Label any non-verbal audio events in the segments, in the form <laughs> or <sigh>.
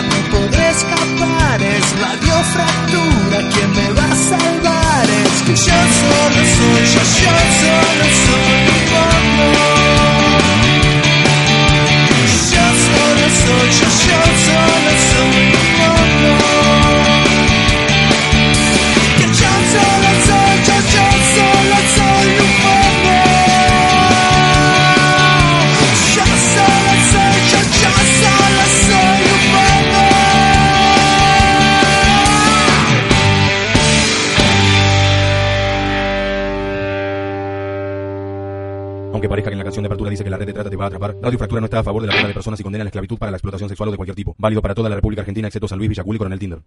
no podré escapar. Es radiofractura quien me va a salvar. Es que yo solo soy, yo, yo solo soy. Yo solo soy, yo, yo solo soy Aunque parezca que en la canción de apertura dice que la red de trata te va a atrapar, Radio Fractura no está a favor de la trata de personas y condena la esclavitud para la explotación sexual o de cualquier tipo. Válido para toda la República Argentina excepto San Luis, Villacul y Coronel Tinder.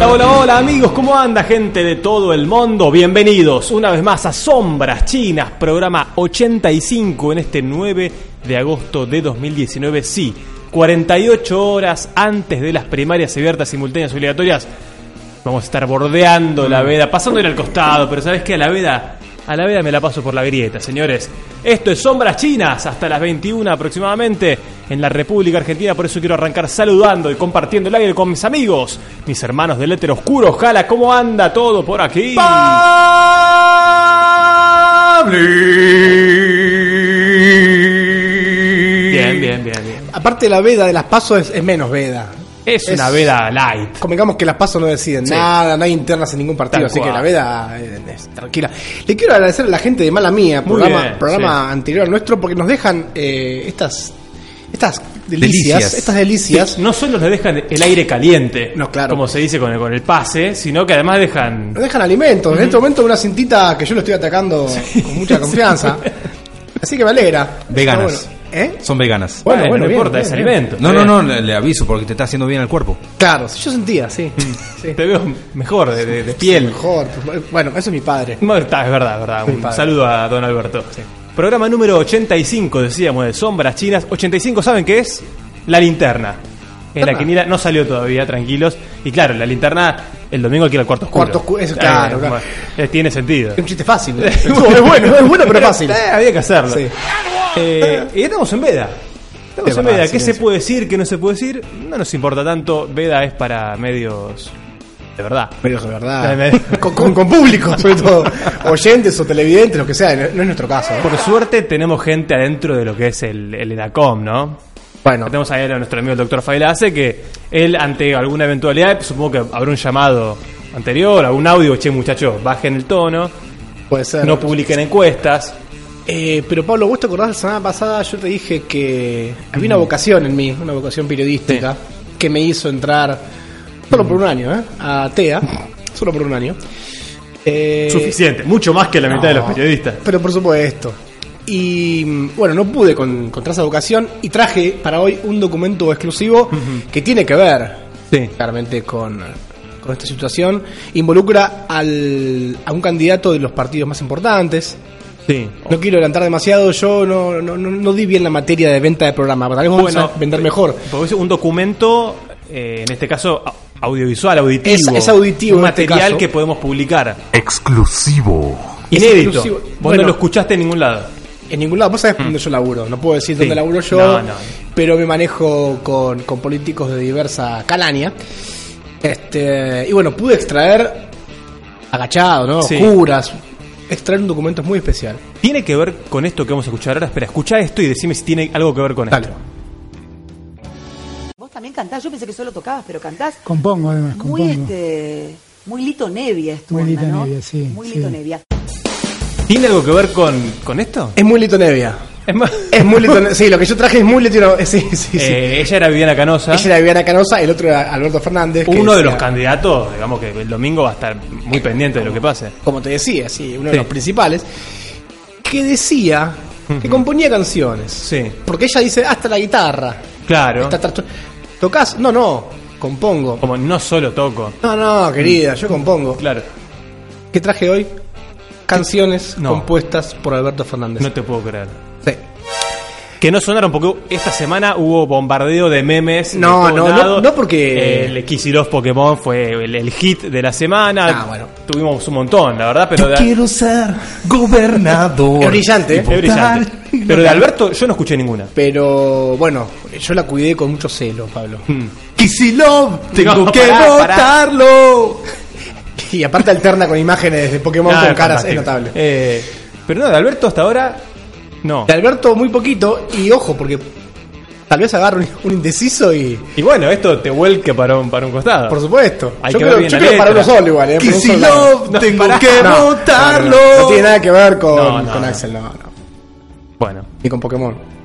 Hola, hola, hola amigos, ¿cómo anda gente de todo el mundo? Bienvenidos una vez más a Sombras Chinas, programa 85 en este 9 de agosto de 2019. Sí, 48 horas antes de las primarias abiertas simultáneas obligatorias. Vamos a estar bordeando la veda, pasando al costado, pero ¿sabes qué? A la veda, a la veda me la paso por la grieta, señores. Esto es Sombras Chinas hasta las 21 aproximadamente en la República Argentina, por eso quiero arrancar saludando y compartiendo el aire con mis amigos, mis hermanos del éter oscuro. Jala, ¿cómo anda todo por aquí? Bien, bien, bien, bien. Aparte la veda de las pasos es, es menos veda. Es una veda light. Convengamos que las pasos no deciden Sí. nada, no hay internas en ningún partido, Tal así cual. que la veda eh, es tranquila. Le quiero agradecer a la gente de Mala Mía, Muy programa, bien, programa sí. anterior al nuestro, porque nos dejan eh, estas estas delicias, Delicias. estas delicias. No solo le dejan el aire caliente, No, claro. como se dice con el, con el pase, sino que además dejan Nos dejan alimentos. En este momento una cintita que yo lo estoy atacando con mucha confianza. <laughs> Así que me alegra. Veganas. ¿Eh? Son veganas. Bueno, Bueno, bueno, no bien, importa, bien, es bien. alimento. No, no, no, le, le aviso porque te está haciendo bien al cuerpo. Claro, yo sentía, sí. sí. Te veo mejor de, de- de piel. Mejor. Bueno, eso es mi padre. Bueno, está, es verdad, es verdad. Un saludo a don Alberto. Programa número 85, decíamos, de Sombras Chinas. 85, ¿saben qué es? La linterna. En la Ah. quiniela no salió todavía, tranquilos. Y claro, la linterna, el domingo hay que ir al cuarto oscuro. Cuarto oscuro, eso, claro, Eh, claro. bueno, eh, tiene sentido. Es un chiste fácil. ¿no? <laughs> es bueno, es bueno, pero fácil. Eh, había que hacerlo. Sí. Eh, y estamos en Veda. Estamos Es en Veda. ¿Qué silencio. se puede decir? ¿Qué no se puede decir? No nos importa tanto. Veda es para medios de verdad. Medios de <laughs> verdad. Con, con- con público, sobre todo. Oyentes o televidentes, lo que sea. No, no es nuestro caso. ¿eh? Por suerte tenemos gente adentro de lo que es el, el EDACOM, ¿no? Bueno, Tenemos ahí a nuestro amigo el doctor Failace que él ante alguna eventualidad, supongo que habrá un llamado anterior, algún audio, che muchachos, bajen el tono, puede ser. no publiquen encuestas. Eh, pero Pablo, vos te acordás la semana pasada, yo te dije que había una vocación en mí, una vocación periodística, que me hizo entrar, solo por un año, ¿eh? a TEA, solo por un año. Eh, Suficiente, mucho más que la mitad de los periodistas. Pero por supuesto. Y mm, bueno, no pude con, contra esa vocación y traje para hoy un documento exclusivo que tiene que ver Sí. claramente con, con esta situación. Involucra al, a un candidato de los partidos más importantes. Sí. No quiero adelantar demasiado, yo no, no, no, no di bien la materia de venta de programa. Tal vez vamos a vender mejor. Porque es un documento, eh, en este caso, audiovisual, auditivo. Es- es auditivo Un este material caso. que podemos publicar. Exclusivo. Inédito. exclusivo. Vos Bueno. no lo escuchaste en ningún lado. En ningún lado, vos sabés dónde yo laburo, no puedo decir Mm. Sí. dónde laburo yo, No, no. pero me manejo con, con políticos de diversa calaña. Este, y bueno, pude extraer, agachado, ¿no? Sí. Juras, extraer un documento muy especial. ¿Tiene que ver con esto que vamos a escuchar ahora? Espera, escucha esto y decime si tiene algo que ver con Dale. esto. Vos también cantás, yo pensé que solo tocabas, pero cantás Compongo además, muy compongo. este muy Lito Nevia es tu Muy onda, Lito ¿no? Nevia, sí, Muy sí. Lito Nevia. ¿Tiene algo que ver con, con esto? Es muy Lito Nevia. Es Ne- Sí, lo que yo traje es muy Lito Nevia. Sí, sí, sí. eh, ella era Viviana Canosa. Ella era Viviana Canosa, el otro era Alberto Fernández. Uno de los candidatos, digamos que el domingo va a estar muy pendiente de lo que pase. como te decía, sí, uno de los principales, que decía que componía canciones. Sí. Porque ella dice, hasta la guitarra. Claro. ¿Tocás? No, no, compongo. Como no solo toco. No, no, querida, yo compongo. Claro. ¿Qué traje hoy? Canciones No. compuestas por Alberto Fernández. No te puedo creer. Sí. Que no sonaron porque esta semana hubo bombardeo de memes. No, no, no- no porque- El Kicillof Pokémon fue el, el hit de la semana. Ah, bueno. Tuvimos un montón, la verdad, pero de, Quiero ser gobernador. Es brillante, ¿eh? es brillante. Pero de Alberto yo no escuché ninguna. Pero bueno, yo la cuidé con mucho celo, Pablo. Kisilov, tengo No, que pará, pará. votarlo. Y aparte alterna con imágenes de Pokémon con es caras, es fantástico. notable. Eh, pero no, de Alberto hasta ahora, no. De Alberto muy poquito, y ojo, porque tal vez agarre un, indeciso y... Y bueno, esto te vuelque para un, para un costado. Por supuesto. Hay yo que creo, yo creo para uno solo igual, ¿eh? Lado. Kisilov, No, <laughs> tengo que No, no, votarlo. No, no tiene nada que ver con, con. Axel, no, no. Bueno. Ni con Pokémon.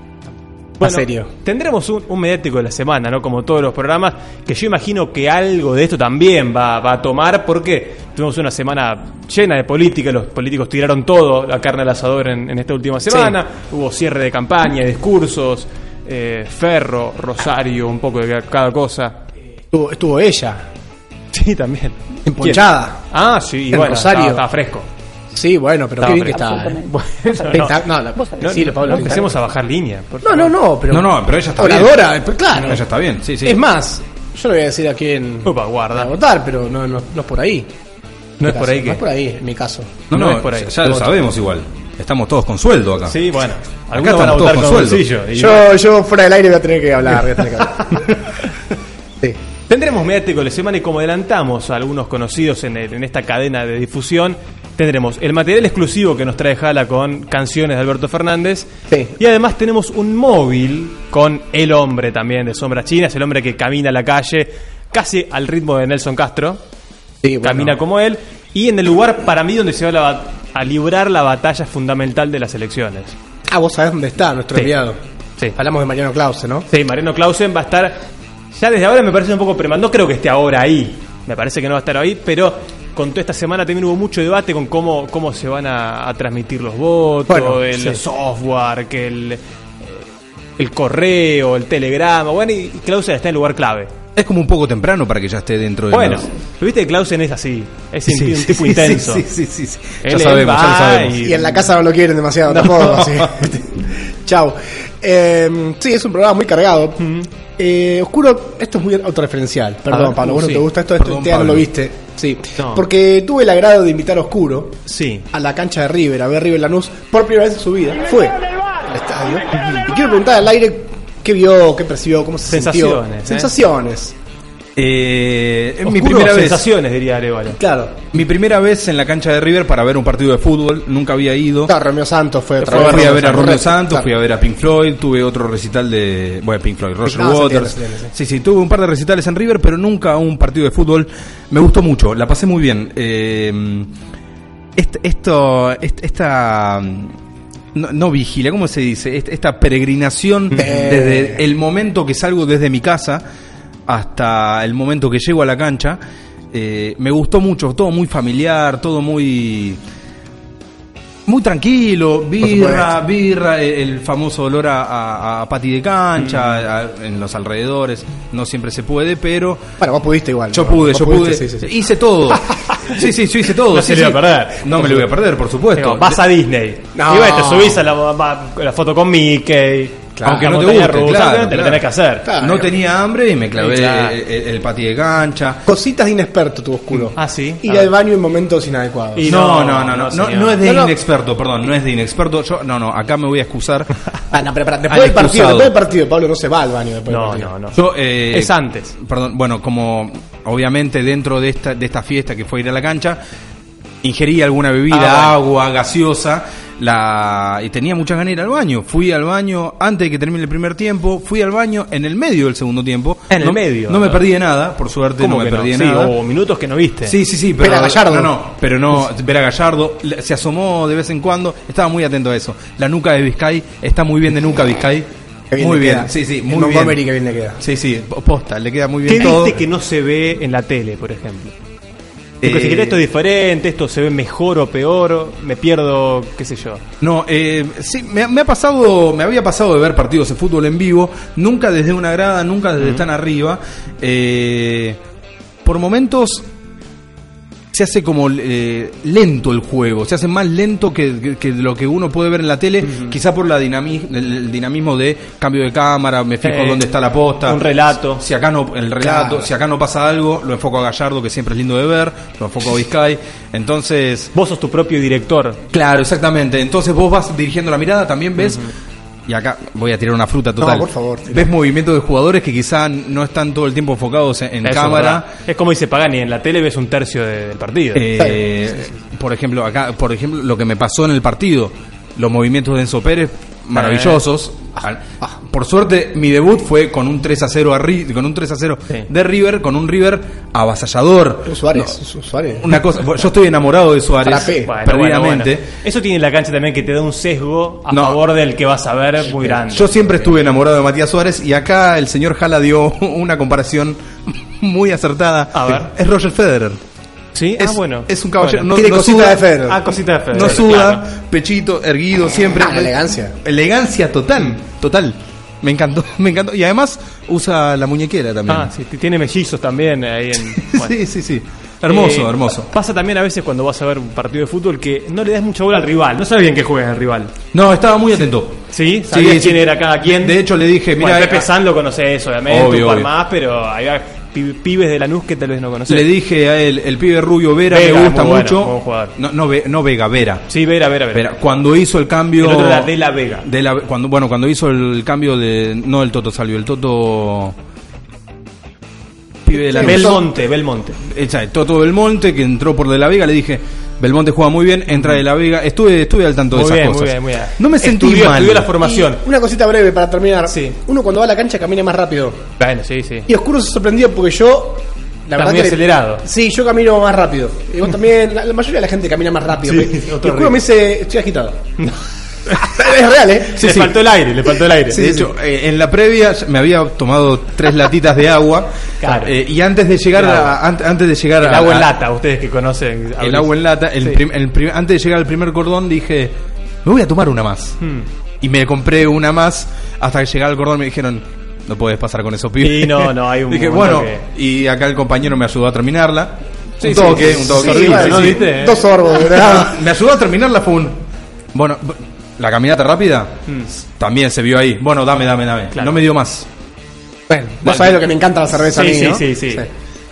Bueno, a serio. Tendremos un, un mediático de la semana, ¿no? Como todos los programas, que yo imagino que algo de esto también va, va a tomar, porque tuvimos una semana llena de política, los políticos tiraron todo, la carne al asador en, en esta última semana, hubo cierre de campaña, discursos, eh, Ferro, Rosario, un poco de ca- cada cosa. Estuvo, estuvo ella, Sí, también. emponchada. Ah, sí, En bueno, Rosario. estaba, estaba fresco. Sí, bueno, pero qué bien que está. ¿eh? Bueno, Sí, <laughs> no, no, la- no, decilo, no, Pablo. no empecemos a bajar línea. No, no, no, pero. No, no, pero ella está Oradora, bien. pero claro. Ella está bien, sí, sí. Es más, yo no voy a decir a quién Upa, guarda. a votar, pero no, no, no es por ahí. No es por ahí No que. es por ahí, en mi caso. No, no no, es por ahí. ya, lo sabemos igual. Estamos todos con sueldo acá. Sí, bueno. Acá Algunos van a estamos votar todos con con sueldo. y- Yo, yo fuera del aire voy a tener que hablar. Voy a tener que hablar. <laughs> sí. Tendremos mediático de la semana y como adelantamos a algunos conocidos en, el- en esta cadena de difusión, tendremos el material exclusivo que nos trae Jala con canciones de Alberto Fernández. Sí. Y además tenemos un móvil con el hombre también de Sombras Chinas, el hombre que camina a la calle casi al ritmo de Nelson Castro. Sí, bueno. Camina como él. Y en el lugar para mí donde se va la a librar la batalla fundamental de las elecciones. Ah, vos sabés dónde está nuestro Sí. enviado. Sí. Hablamos de Mariano Clause, ¿no? Sí, Mariano Clausen va a estar. Ya desde ahora me parece un poco premando. No creo que esté ahora ahí. Me parece que no va a estar ahí, pero con toda esta semana también hubo mucho debate con cómo, cómo se van a, a transmitir los votos, Bueno, el sí. software, que el, eh, el correo, el telegrama. Bueno, y, y Clausen está en lugar clave. Es como un poco temprano para que ya esté dentro de Bueno, los- viste que Clausen es así. Es un, Sí, un sí, tipo sí, intenso. Sí, sí, sí, Ya sabemos, ya lo sabemos. y- Y en la casa no lo quieren demasiado <laughs> tampoco. así. Chau. Eh, sí, es un programa muy cargado. Eh, oscuro, esto es muy autorreferencial. Perdón, ver, Pablo, vos no sí. te gusta esto, esto este no lo viste. Sí. No. Porque tuve el agrado de invitar a Oscuro Sí. a la cancha de River, a ver River Lanús por primera vez en su vida. Fue al estadio. Y quiero preguntar al aire qué vio, qué percibió, cómo se Sensaciones, sintió. ¿eh? Sensaciones. Eh, mi primera vez. sensaciones, diría Arevalo. Claro. Mi primera vez en la cancha de River para ver un partido de fútbol. Nunca había ido. Claro, Romeo Santos fue otra Fui vez. a ver a Romeo Santos, claro. fui a ver a Pink Floyd, tuve otro recital de. Bueno, Pink Floyd, Roger No, se entiende, Waters. se entiende, Sí, sí, tuve un par de recitales en River, pero nunca un partido de fútbol. Me gustó mucho, la pasé muy bien. Eh, est- esto, est- esta. No, no vigilia, ¿cómo se dice? Est- Esta peregrinación Eh. desde el momento que salgo desde mi casa hasta el momento que llego a la cancha. Eh, me gustó mucho, todo muy familiar, todo muy muy tranquilo, birra, birra, el, el famoso olor a, a, a pati de cancha, a- en los alrededores, no siempre se puede, pero Bueno, vos pudiste igual. yo pude, yo pudiste, pude, sí, sí, sí. hice todo. <laughs> Sí, sí, yo hice todo. No sí, se le sí. iba a perder. No me lo voy a perder, por supuesto. Digo, vas a Disney. No. Y bueno, te subís a la, la foto con Mickey. Aunque no te guste, rusa, claro, claro. lo tenés que hacer. Claro. No tenía hambre y me clavé Sí, claro. el, el- el pati de cancha. Cositas de inexperto tu oscuro. Ah, sí. Ir al baño en momentos inadecuados. Y no, no, no, no, no, es de No, no. inexperto, perdón, no es de inexperto. Yo, no, no, acá me voy a excusar. <laughs> Ah, no, pero, después del partido, después del partido, Pablo no se va al baño después del No, partido. no, no. Yo, eh, Es antes. Perdón, bueno, como obviamente dentro de esta, de esta fiesta que fue ir a la cancha, ingerí alguna bebida, Ah, agua, gaseosa, la y tenía muchas ganas de ir al baño. Fui al baño antes de que termine el primer tiempo, fui al baño en el medio del segundo tiempo. En el medio, No me perdí de nada, por suerte ¿Cómo no me no? perdí de Sí, nada. o minutos que no viste. Sí, sí, sí, pero Vera Gallardo. No, no, pero no, Vera Gallardo le- se asomó de vez en cuando, estaba muy atento a eso. La nuca de Vizcay está muy bien de nuca Vizcay. Qué bien muy bien, queda. sí, sí, muy bien. que bien le queda. Sí, sí, posta, le queda muy ¿Qué bien todo. viste que no se ve en la tele, por ejemplo? Porque Eh, si querés esto es diferente, esto se ve mejor o peor, me pierdo, qué sé yo. No, eh, sí, me, me ha pasado, me había pasado de ver partidos de fútbol en vivo, nunca desde una grada, nunca desde tan arriba. Eh, por momentos se hace como eh, lento el juego, se hace más lento que, que- que lo que uno puede ver en la tele, quizá por la dinami- el, dinamismo de cambio de cámara, me fijo Eh, dónde está la posta, un relato. Si acá no, el relato, Claro. si acá no pasa algo, lo enfoco a Gallardo, que siempre es lindo de ver, lo enfoco a Vizcay, entonces Vos sos tu propio director. Claro, exactamente. Entonces vos vas dirigiendo la mirada, también ves. Y acá voy a tirar una fruta total. por favor, tira. Ves movimientos de jugadores que quizá no están todo el tiempo enfocados en, Eso cámara. verdad. Es como dice Pagani, en la tele ves un tercio de- del partido. Eh, Por ejemplo, acá, por ejemplo, lo que me pasó en el partido, los movimientos de Enzo Pérez, maravillosos. Al- Por suerte, mi debut fue con un 3 a 0 a Ri- con un 3 a 0 Sí. de River, con un River avasallador. Suárez, Su- Suárez. Una cosa, yo estoy enamorado de Suárez. Bueno, perdidamente. bueno, bueno. Eso tiene la cancha también que te da un sesgo a No. favor del que vas a ver muy grande. Yo siempre estuve enamorado de Matías Suárez y acá el señor Jala dio <laughs> una comparación <laughs> muy acertada. A ver. Es Roger Federer. ¿Sí? Es, ah, bueno. es un caballero. Bueno. no, Tiene no cosita suda, de Federer. Ah, cosita de Federer. No suda, claro. pechito, erguido, siempre. Ah, elegancia. Elegancia total, total. Me encantó, <laughs> me encantó. Y además usa la muñequera también. Ah, sí, tiene mellizos también ahí en... <laughs> bueno. sí, sí, sí. Hermoso, Eh, hermoso. Pasa también a veces cuando vas a ver un partido de fútbol que no le das mucha bola al rival. No sabes bien qué juega el rival. No, estaba muy atento. ¿Sí? ¿Sabías Sí, sí. quién era cada quien? De hecho, le dije, Bueno, mira, Pepe San lo conoces, obviamente, Obvio, un par obvio. más, pero hay pi- pibes de Lanús que tal vez no conoces. le dije a él, el pibe rubio Vera, Vega, me gusta bueno, mucho. no, no, no Vega, Vera. Sí, Vera, Vera, Vera. Vera, cuando hizo el cambio. El otro era De La Vega. De la, cuando, bueno, cuando hizo el cambio de. No el Toto Salvio, el Toto. Pibe de la Belmonte, Belmonte. Echa, Toto Belmonte, que entró por De la Vega, le dije. Belmonte juega muy bien, entra De la Vega. Estuve, estuve al tanto Muy de esas bien, cosas. muy bien, muy bien. No me sentí Estudió- mal. estudió la formación. Y una cosita breve para terminar. Sí. Uno cuando va a la cancha camina más rápido. Bueno, sí, sí. Y Oscuro se sorprendió porque yo. La Estás verdad muy que- acelerado. Sí, yo camino más rápido. Y vos también, la, la mayoría de la gente camina más rápido. Sí, y Oscuro ritmo. me dice, estoy agitado. <laughs> es real, ¿eh? le faltó el aire, le faltó el aire. de hecho, eh, en la previa me había tomado tres latitas de agua. Claro. eh, y antes de llegar El a, an- antes de llegar el a- agua en a- lata, ustedes que conocen. el agua en lata, el Sí. prim- el prim- antes de llegar al primer cordón dije, me voy a tomar una más. Hmm. Y me compré una más hasta que llegaba al cordón me dijeron, no puedes pasar con eso, pibe. Y no, no, hay <laughs> un Dije, bueno, y acá el compañero me ayudó a terminarla. Sí, un sí, toque, sí, un toque. sí, horrible, sí. ¿viste? Dos sorbos, <laughs> ¿verdad? Me ayudó a terminarla, fue un... Bueno, la caminata rápida también se vio ahí. Bueno, dame, dame, dame. Hmm. Claro. No me dio más. Bueno, vos sabés lo que me encanta la cerveza a Sí, mí, sí, ¿no? sí, sí.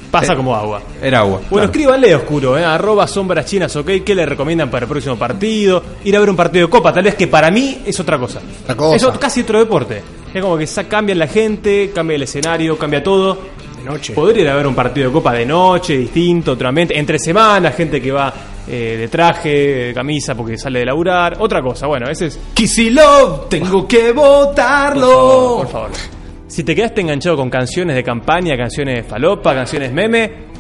Pasa como agua. Era agua. Bueno, Claro. escríbanle oscuro, ¿eh? arroba sombras chinas, ok, ¿qué le recomiendan para el próximo partido? Ir a ver un partido de copa, tal vez que para mí es otra cosa. Otra cosa. Es casi otro deporte. Es como que sa- cambia la gente, cambia el escenario, cambia todo. De noche. Poder ir a ver un partido de copa de noche, distinto, otro ambiente, entre semanas, gente que va eh, de traje, de camisa porque sale de laburar, otra cosa. Bueno, ese es Kisilov, tengo que votarlo. Por favor, por favor. Si te quedaste enganchado con canciones de campaña, canciones de falopa, canciones meme,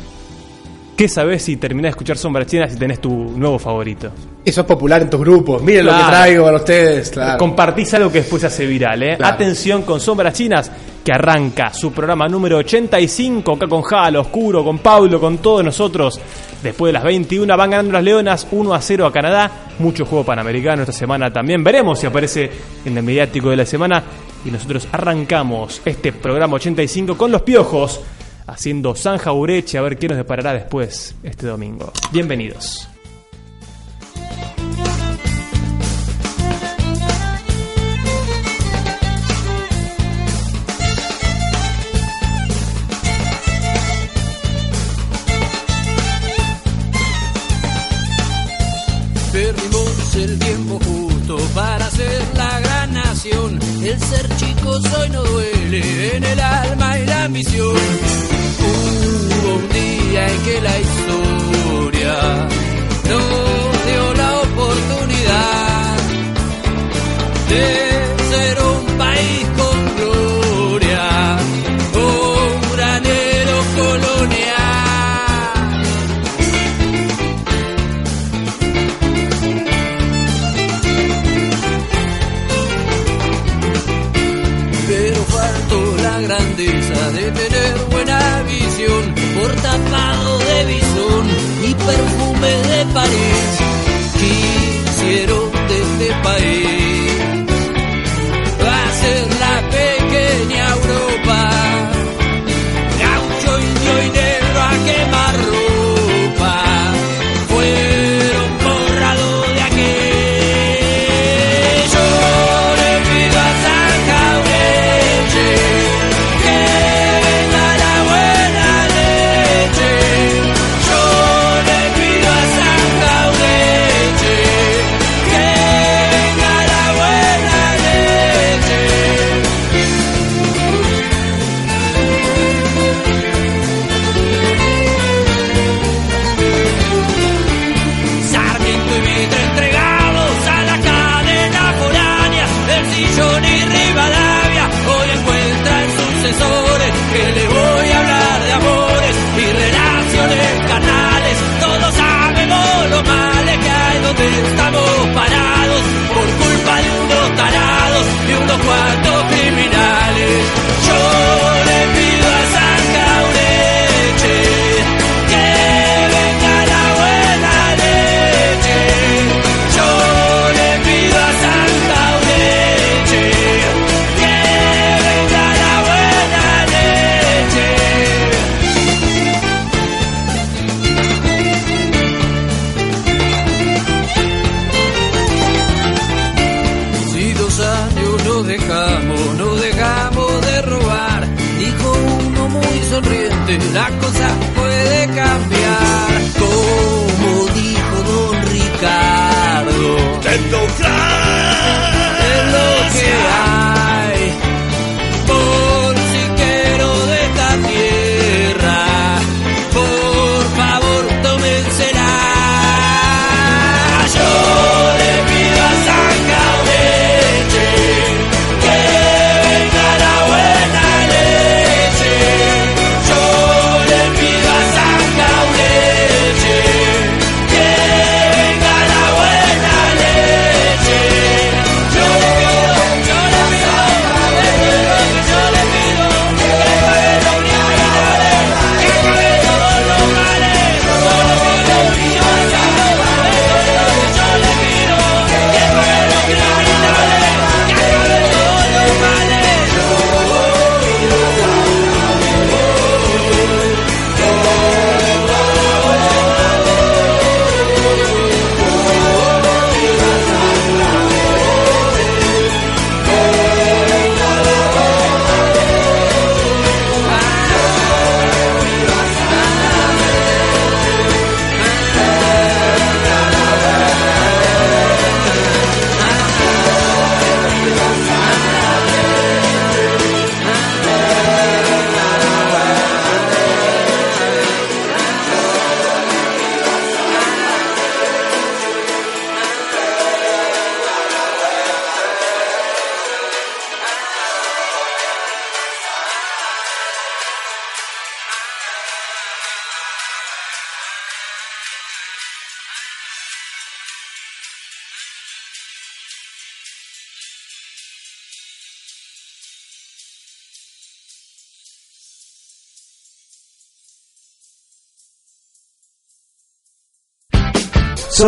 ¿Qué sabés si terminás de escuchar Sombras Chinas y tenés tu nuevo favorito? Eso es popular en tus grupos. Miren lo que traigo para ustedes. Claro. Compartís algo que después se hace viral, ¿eh? Claro. Atención con Sombras Chinas, que arranca su programa número 85, acá con Jalo, Oscuro, con Pablo, con todos nosotros. Después de las 21 van ganando las Leonas 1 a 0 a Canadá. Mucho juego panamericano esta semana también. Veremos si aparece en el mediático de la semana. Y nosotros arrancamos este programa 85 con los piojos, haciendo Zanja Ureche a ver qué nos deparará después este domingo. Bienvenidos. Perdimos el tiempo justo para ser la El ser chico hoy no duele en el alma y la ambición. Hubo un día en que la historia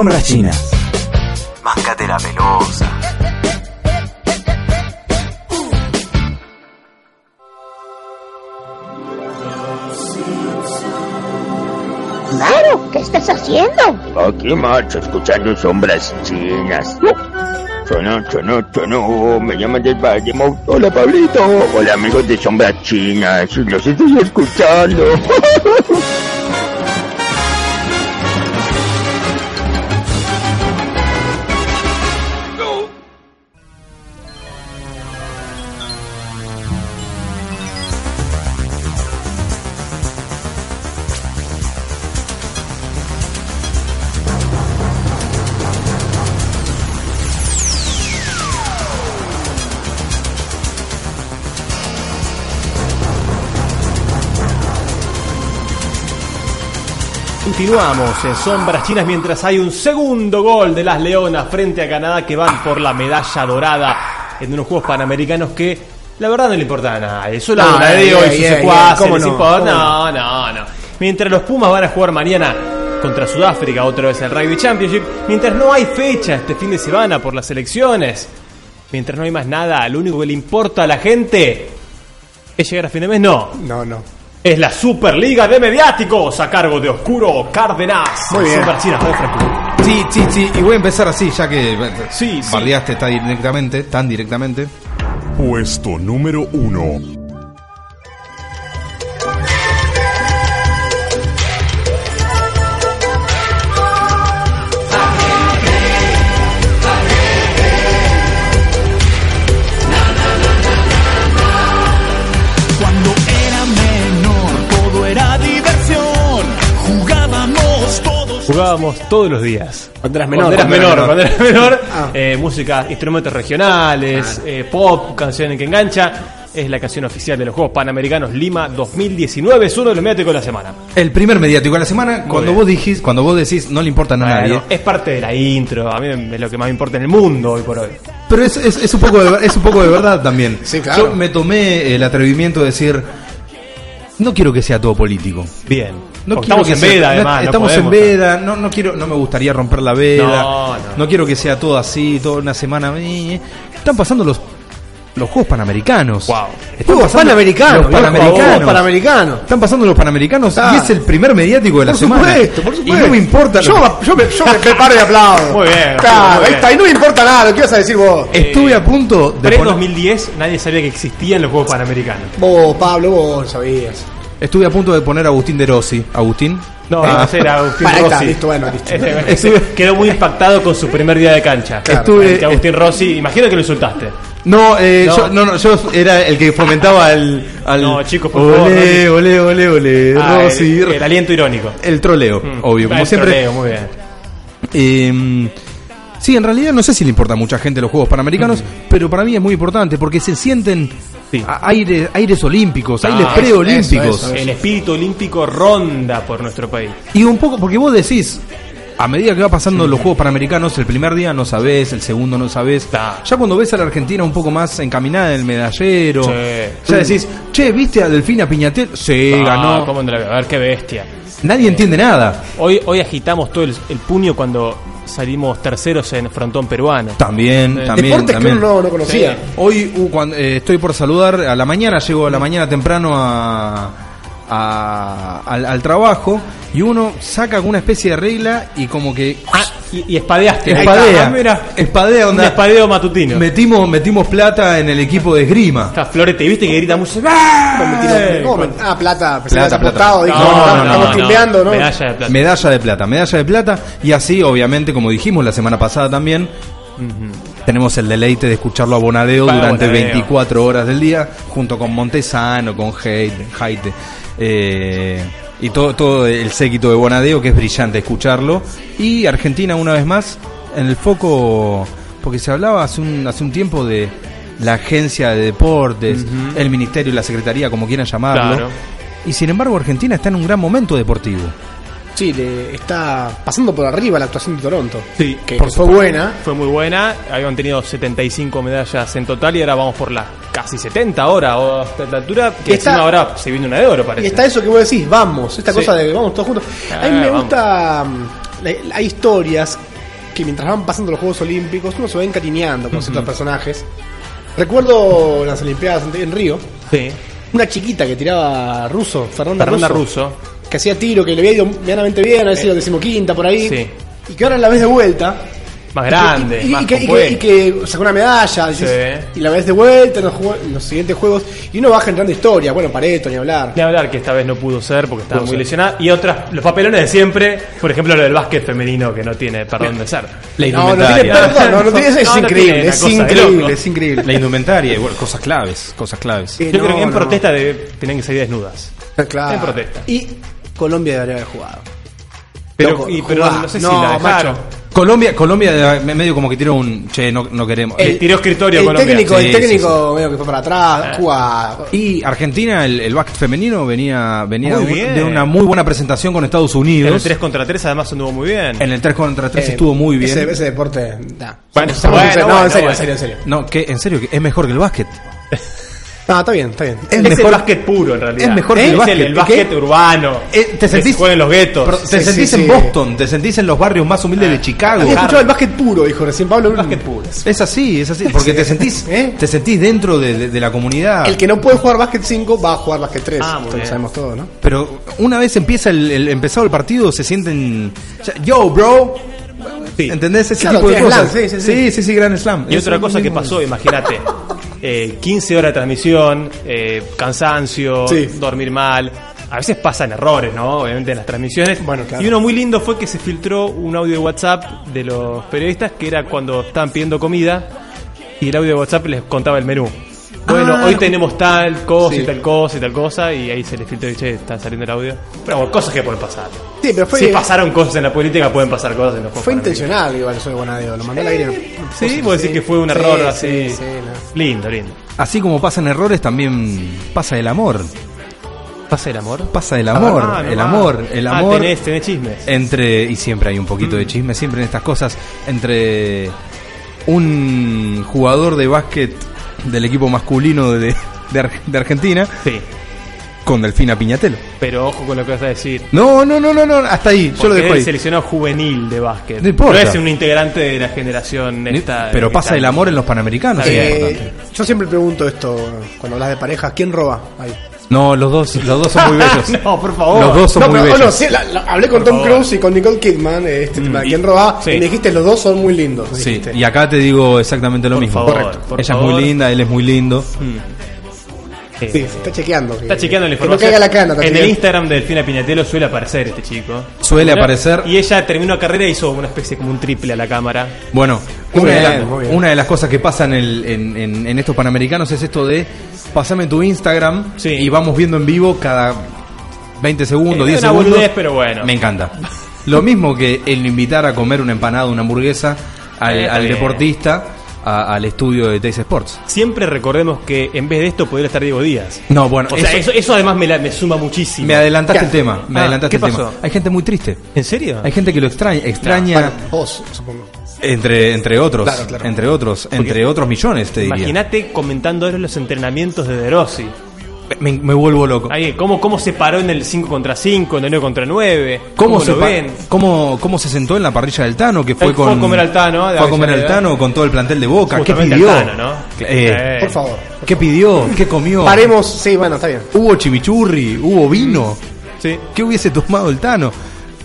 Sombras chinas. Máscate la pelosa. Claro, ¿qué estás haciendo? Aquí, macho, escuchando sombras chinas. Chono, chono, chono, me llaman del Valle Mo- Hola, Pablito. Hola, amigos de sombras chinas. Los estoy escuchando. <laughs> Continuamos en Sombras Chinas mientras hay un segundo gol de las Leonas frente a Canadá que van por la medalla dorada en unos Juegos Panamericanos que la verdad no le importa a nadie. Solo a No, Bonadeo eh, y sus secuaces ¿cómo les no? importa. ¿Cómo No, no, no. Mientras los Pumas van a jugar mañana contra Sudáfrica, otra vez el Rugby Championship, mientras no hay fecha este fin de semana por las elecciones, mientras no hay más nada, lo único que le importa a la gente es llegar a fin de mes, no. No, no. Es la Superliga de Mediáticos a cargo de Oscuro Cárdenas. Muy bien. Super Chinas, Fred Franco. Sí, sí, sí. Y voy a empezar así, ya que Sí, sí. bardeaste tan directamente, tan directamente. Puesto número uno. Jugábamos todos. Los días. Cuando eras menor. Cuando eras menor, menor. cuando eras menor, <laughs> Ah. eh, música, instrumentos regionales, eh, pop, canciones que engancha. Es la canción oficial de los Juegos Panamericanos Lima 2019. Es uno de los mediáticos de la semana. El primer mediático de la semana, cuando bien. vos dijís, cuando vos decís no le importa a nadie. Bueno, es parte de la intro. A mí es lo que más me importa en el mundo hoy por hoy. Pero es, es, es un poco de, es un poco de verdad también. Sí, claro. Yo me tomé el atrevimiento de decir, no quiero que sea todo político. Bien. No estamos que en sea- veda, además. no estamos en podemos. veda, no, no quiero, no me gustaría romper la veda. No, no. quiero que sea todo así, toda una semana. eh. Están pasando los los Juegos Panamericanos. Wow. Están Juegos pasando Panamericanos. Los Panamericanos. Juegos Panamericanos. Están pasando los Panamericanos Ah. y es el primer mediático de la Por semana. supuesto, por supuesto. Y no me importa. Yo, lo- yo, me, yo me preparo y aplaudo. Muy bien, Claro, muy ahí bien. está. Y no me importa nada. ¿Qué vas a decir vos? Estuve a punto de poner- Pre-2010 nadie sabía que existían los Juegos Panamericanos. Vos, Pablo, vos sabías. Estuve a punto de poner a Agustín de Rossi. Agustín. No, Ah. era Agustín está, Rossi. listo, bueno, listo. Ese- <laughs> ese quedó muy impactado con su primer día de cancha. Estuve- Que Agustín Rossi, imagino que lo insultaste. No, eh, No. Yo, no, no, yo era el que fomentaba al. al No, chicos, por favor, Olé, no. olé, olé, olé. Ah, Rossi. el, el aliento irónico. El troleo, Mm. obvio, Ah, como el siempre. troleo, muy bien. Eh, sí, en realidad no sé si le importa a mucha gente los Juegos Panamericanos, pero para mí es muy importante porque se sienten Sí. aire- aires olímpicos, Ah, aires preolímpicos. El espíritu olímpico ronda por nuestro país. Y un poco, porque vos decís, a medida que va pasando los Juegos Panamericanos, el primer día no sabés, el segundo no sabés. Ya cuando ves a la Argentina un poco más encaminada en el medallero, Sí. ya decís, che, ¿viste a Delfina Piñatel? Sí, Ah, ganó. ¿cómo? A ver qué bestia. Nadie entiende nada. Hoy, hoy agitamos todo el, el puño cuando salimos terceros en frontón peruano. También, Eh, también, Deportes también. que uno no, no conocía. Sí. Hoy uh, cuando, eh, estoy por saludar a la mañana, llego a la mañana temprano a, a- al, al trabajo y uno saca alguna especie de regla y como que Ah, y, y espadeaste. Espadea, ah, mira. espadea, Un onda, espadeo matutino. metimos, metimos plata en el equipo de esgrima. Está Florete, ¿viste que grita mucho? ¡Ah! ¿cómo me- Ah, plata. Plata, plata. estamos, no, estamos no. timbeando, ¿no? Medalla de plata. Medalla de plata, medalla de plata y así obviamente como dijimos la semana pasada también tenemos el deleite de escucharlo a Bonadeo durante Bonadeo. 24 horas del día junto con Montesano, con Haite eh, y todo, todo el séquito de Bonadeo que es brillante escucharlo y Argentina una vez más en el foco porque se hablaba hace un, hace un tiempo de la agencia de deportes, el ministerio y la secretaría como quieran llamarlo Claro. y sin embargo Argentina está en un gran momento deportivo. Sí, le está pasando por arriba la actuación de Toronto. Sí, Que, por fue buena. Fue muy buena, habían tenido 75 medallas en total y ahora vamos por las casi 70 ahora o hasta la altura que está- encima ahora se viene una de oro parece. Y está eso que vos decís, vamos, esta Sí. cosa de vamos todos juntos. A mí Ah, me vamos. gusta mm, hay historias que mientras van pasando los Juegos Olímpicos uno se va encariñando con ciertos personajes. Recuerdo las Olimpiadas en- en Río, Sí. una chiquita que tiraba ruso, Fernanda, Fernanda Russo, Russo. Que hacía tiro, que le había ido medianamente bien, había sido decimoquinta por ahí, Sí. y que ahora la ves de vuelta. Más y que- grande, y, y más que, y que- compuesta. y que sacó una medalla, y, dices- y la ves de vuelta en los, en los siguientes juegos, y uno va generando historia, bueno, Pareto, ni hablar. Ni hablar que esta vez no pudo ser porque estaba Pudo muy ser. lesionada. Y otras, los papelones de siempre, por ejemplo, lo del básquet femenino que no tiene perdón de ser. La No, no indumentaria. tiene perdón, no, no tiene- es No, no increíble, es increíble, es increíble. La indumentaria, igual, cosas claves, cosas claves. Sí, Yo no, creo que en no. protesta de, tienen que salir desnudas. Claro. En protesta. Y Colombia debería haber jugado. Pero, Loco, y, pero jugá. no sé si No, la dejaron. macho. Colombia, Colombia me- medio como que tiró un che, no, no queremos. El- tiró escritorio el Colombia. técnico, Sí, el sí, técnico medio que fue para atrás, jugá. Y Argentina, el, el básquet femenino venía, venía de un- bien. de una muy buena presentación con Estados En Unidos. el 3 contra 3 además anduvo muy bien. En el 3 contra 3 Eh, estuvo muy bien. Ese, ese deporte. nah. Bueno, no, bueno, en serio, bueno. en serio, en serio. No, que en serio, que es mejor que el básquet. No, está bien, está bien. Es Es mejor- el básquet puro en realidad. es mejor que el Es básquet. el básquet ¿Qué? urbano. Eh, te que sentís- en los guetos. Pero te Sí, sentís sí, en sí. Boston, te sentís en los barrios más humildes de Chicago. Había escuchado el básquet puro, dijo recién Pablo. El básquet puro. Es así, es así, <laughs> porque te sentís, <laughs> ¿Eh? te sentís dentro de, de- de la comunidad. El que no puede jugar básquet 5 va a jugar básquet 3. Ah, lo sabemos todo, ¿no? Pero una vez empieza el, el- empezado el partido, se sienten, yo, bro, Sí. ¿entendés ese Claro, tipo de tiene cosas? slam, sí, sí, sí. sí, sí, sí, Grand Slam. Y Es otra cosa que pasó, imagínate, <laughs> eh, 15 horas de transmisión, eh, cansancio, Sí. dormir mal. A veces pasan errores, ¿no? Obviamente en las transmisiones. Bueno, claro. Y uno muy lindo fue que se filtró un audio de WhatsApp de los periodistas que era cuando estaban pidiendo comida y el audio de WhatsApp les contaba el menú. Bueno, Ah, hoy tenemos tal cosa sí. y tal cosa y tal cosa y ahí se les filtró y che, está saliendo el audio. Pero bueno, cosas que pueden pasar. Sí, pero fue, si pasaron cosas en la política, pueden pasar cosas en los juegos fue intencional igual eso de Bonadeo. Lo mandó al aire. Sí, vos decís que fue un error Sí, así. sí, sí, no. Lindo, lindo. Así como pasan errores, también pasa el amor. ¿Pasa el amor? Pasa el amor, Ah, no el va. amor, el Ah, amor. tenés, tenés chismes. entre y siempre hay un poquito de chisme siempre en estas cosas entre un jugador de básquet del equipo masculino de, de Ar- de Argentina Sí. con Delfina Piñatelo. Pero ojo con lo que vas a decir. No, no, no, no, no, hasta ahí, yo lo Porque dejo es ahí. el seleccionado juvenil de básquet. No importa. es un integrante de la generación esta. Pero pasa el amor en los panamericanos. Eh, yo siempre pregunto esto cuando hablas de pareja. ¿Quién roba? Ahí. No, los dos, los dos son muy bellos. <laughs> no, por favor. Los dos son No, muy pero, oh, bellos. no, sí, la- la- hablé con Por Tom. Cruise y con Nicole Kidman. eh, Este tema de y- quién roba. sí. Y me dijiste, los dos son muy lindos. Sí, dijiste. y acá te digo exactamente lo Por mismo. favor, Correcto. Ella favor. es muy linda, él es muy lindo. Eh, Sí, se está chequeando. Está chequeando la Que no caiga la cana. en el. Instagram de Delfina Piñatelo suele aparecer este chico. Suele aparecer. Y ella terminó carrera y hizo una especie como un triple a la cámara. Bueno, una, de la- una las cosas que pasa en, el- en- en- en estos panamericanos es esto de pasame tu Instagram Sí. y vamos viendo en vivo cada 20 segundos, Eh, 10 una segundos. boludez, pero bueno. Me encanta. <laughs> Lo mismo que el invitar a comer una empanada, una hamburguesa al, deportista a- al estudio de Teis Sports. Siempre recordemos que en vez de esto podría estar Diego Díaz. No, bueno, O sea, eso- eso, eso además me, la- me suma muchísimo. me adelantaste el tema. Me Ah, adelantaste ¿qué el pasó? tema. Hay gente muy triste. ¿En serio? Hay gente que lo extraña, extraña Bueno, vos, supongo. entre entre otros, Claro, claro. entre otros, entre otros millones, te diría. Imagínate comentando ahora los entrenamientos de De Rossi. Me, me vuelvo loco. Ahí, ¿cómo, ¿Cómo se paró en el 5 contra 5, en el 9 contra 9? ¿Cómo, ¿Cómo, se lo ven? cómo, cómo se sentó en la parrilla del Tano? Que fue Él fue con. a comer al Tano, de Fue a comer al Avellaneda. Tano con todo el plantel de Boca. ¿Qué pidió? Tano, ¿no? Eh, Eh. Por favor. ¿Qué pidió? ¿Qué comió? Paremos. Sí, bueno, está bien. Hubo chimichurri, hubo vino. Sí. ¿Qué hubiese tomado el Tano?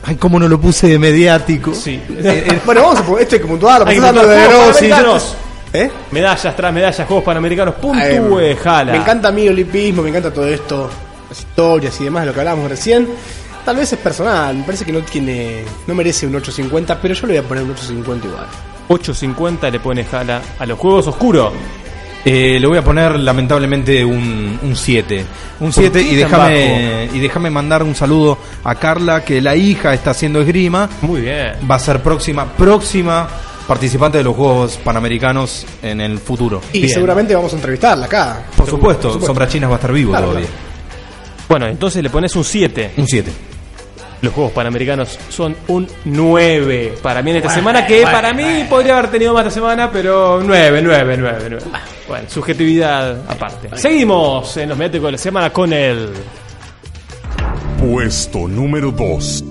Ay, cómo no lo puse de mediático. Sí. Eh, eh, Bueno, vamos a poner. Esto hay que puntuar. Hay que Estamos hablando de Rossi. Panamericanos. ¿Eh? Medallas tras medallas, Juegos Panamericanos. Puntúe, jala. Me encanta a mí el olimpismo, me encanta todo esto, las historias y demás de lo que hablábamos recién. Tal vez es personal, me parece que no tiene, no merece un 850, pero yo le voy a poner un 850 igual. 8.50 le pone jala a los Juegos Oscuros. eh, le voy a poner lamentablemente un 7. Un 7 y déjame y déjame mandar un saludo a Carla, que la hija está haciendo esgrima. Muy bien. Va a ser próxima, próxima participante de los Juegos Panamericanos en el futuro. Y Bien. seguramente vamos a entrevistarla acá. Por supuesto, supuesto. Sombra Chinas va a estar vivo Claro, todavía. Bueno, entonces le pones un 7. Un 7. Los Juegos Panamericanos son un 9 para mí en esta semana, que para mí podría haber tenido más esta semana, pero 9, 9, 9, 9. Bueno, subjetividad aparte. Seguimos en los mediáticos de la semana con el... Puesto número 2.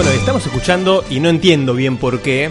Estamos escuchando, y no entiendo bien por qué,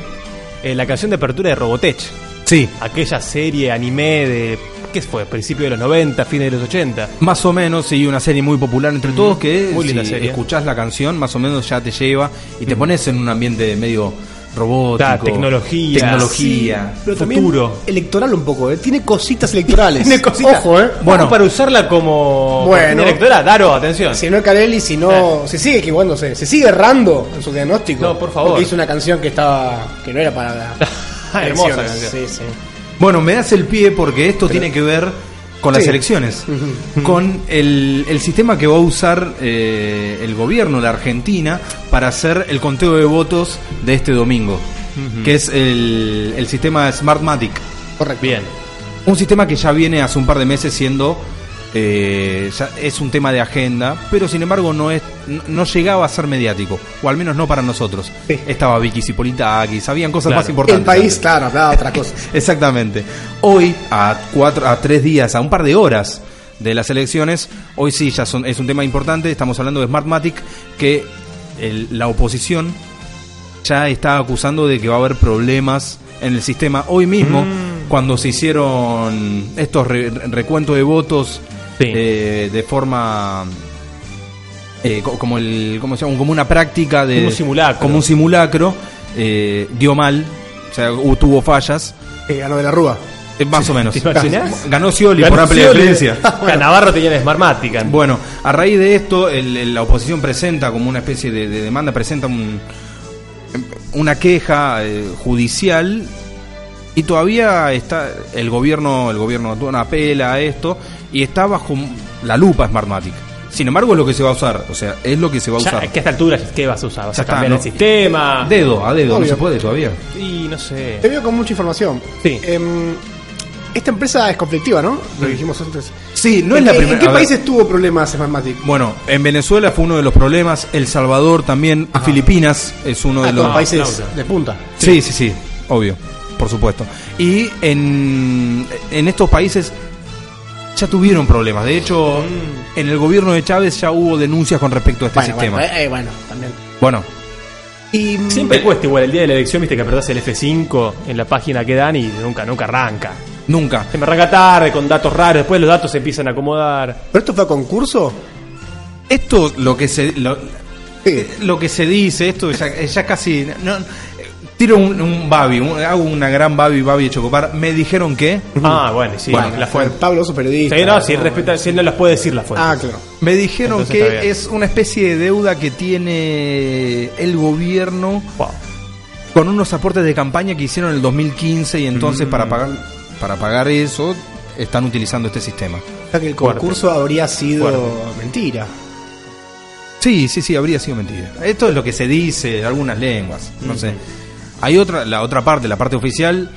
eh, la canción de apertura de Robotech. Sí. Aquella serie anime de. ¿Qué fue? Principio de los 90, fines de los 80. Más o menos, sí, una serie muy popular entre todos que muy linda si serie. escuchás la canción, más o menos ya te lleva y te pones en un ambiente medio robótico. Tecnología. Tecnología. Pero también Futuro. electoral un poco, ¿eh? Tiene cositas electorales. <laughs> Tiene cositas. Ojo, ¿eh? Bueno, para usarla como. Bueno. electoral, Daro, atención. Si no es Carelli, si no. Se sigue equivocándose, se sigue errando en su diagnóstico. No, por favor. Porque hizo una canción que estaba. que no era para. <laughs> Ah, hermosa canción. Sí, sí. Bueno, me das el pie porque esto tiene que ver con las Sí. elecciones, con el, el sistema que va a usar eh, el gobierno de Argentina para hacer el conteo de votos de este domingo, que es el, el sistema Smartmatic. Correcto. Bien. Un sistema que ya viene hace un par de meses siendo. eh, ya es un tema de agenda, pero sin embargo no es no, llegaba a ser mediático, o al menos no para nosotros. Estaba Vicky Cipolitakis, habían cosas Claro. más importantes. El país, claro, hablaba otra cosa. <laughs> Exactamente. Hoy, a cuatro, a tres días, a un par de horas de las elecciones, hoy sí ya son, es un tema importante. Estamos hablando de Smartmatic, que el- la oposición ya está acusando de que va a haber problemas en el sistema. Hoy mismo, Mm. cuando se hicieron estos re- recuentos de votos eh, de forma eh, co- como el ¿cómo se llama? como una práctica de Como un simulacro. como un simulacro eh, dio mal o sea tuvo fallas Eh, ganó de la Rúa. Eh, más o menos ¿Te imaginas? ganó Scioli Ganó por amplia diferencia <laughs> a Navarro tenía Smartmatic. bueno a raíz de esto el- el- la oposición presenta como una especie de, de demanda presenta un- una queja eh, judicial y todavía está el gobierno el gobierno no apela a esto y está bajo la lupa Smartmatic sin embargo es lo que se va a usar o sea es lo que se va a Ya, usar ¿A qué esta altura qué vas a usar? ¿Vas Ya a está, cambiar no. el sistema? dedo a dedo no se puede todavía Y no sé. Te veo con mucha información. Sí. Em, esta empresa es conflictiva, ¿no? Lo dijimos antes. sí no es ¿En la qué- primera ¿En qué a ver. países tuvo problemas Smartmatic? Bueno, en Venezuela fue uno de los problemas, El Salvador también, Filipinas es uno de Ah, los todos países aplauso. de punta. Sí, sí, sí, obvio, por supuesto. Y en, en estos países ya tuvieron problemas. De hecho, en el gobierno de Chávez ya hubo denuncias con respecto a este Bueno, sistema. bueno, eh, bueno, también. Bueno, Y, mm, Siempre cuesta igual el día de la elección, viste que apretás el F5 en la página que dan y nunca, nunca arranca. nunca. Se me arranca tarde con datos raros, después los datos se empiezan a acomodar. ¿Pero esto fue a concurso? Esto lo que se lo, Sí. lo que se dice, esto ya, ya casi no, tiro un, un babi, un- hago una gran babi babi de chocopar. Me dijeron que Ah, bueno, sí, Bueno, la fuente. Pablo, su periodista. Sí, no, si, respeta, si no las puede decir la fuente. Ah, claro. Me dijeron Entonces está que bien. es una especie de deuda que tiene el gobierno Wow. con unos aportes de campaña que hicieron en el 2015 y entonces Mm. para pagar para pagar eso están utilizando este sistema. O sea que el Fuerte. concurso habría sido Fuerte. mentira. Sí, sí, sí, habría sido mentira. Esto es lo que se dice de algunas lenguas, no sé. Hay otra, la otra parte, la parte oficial,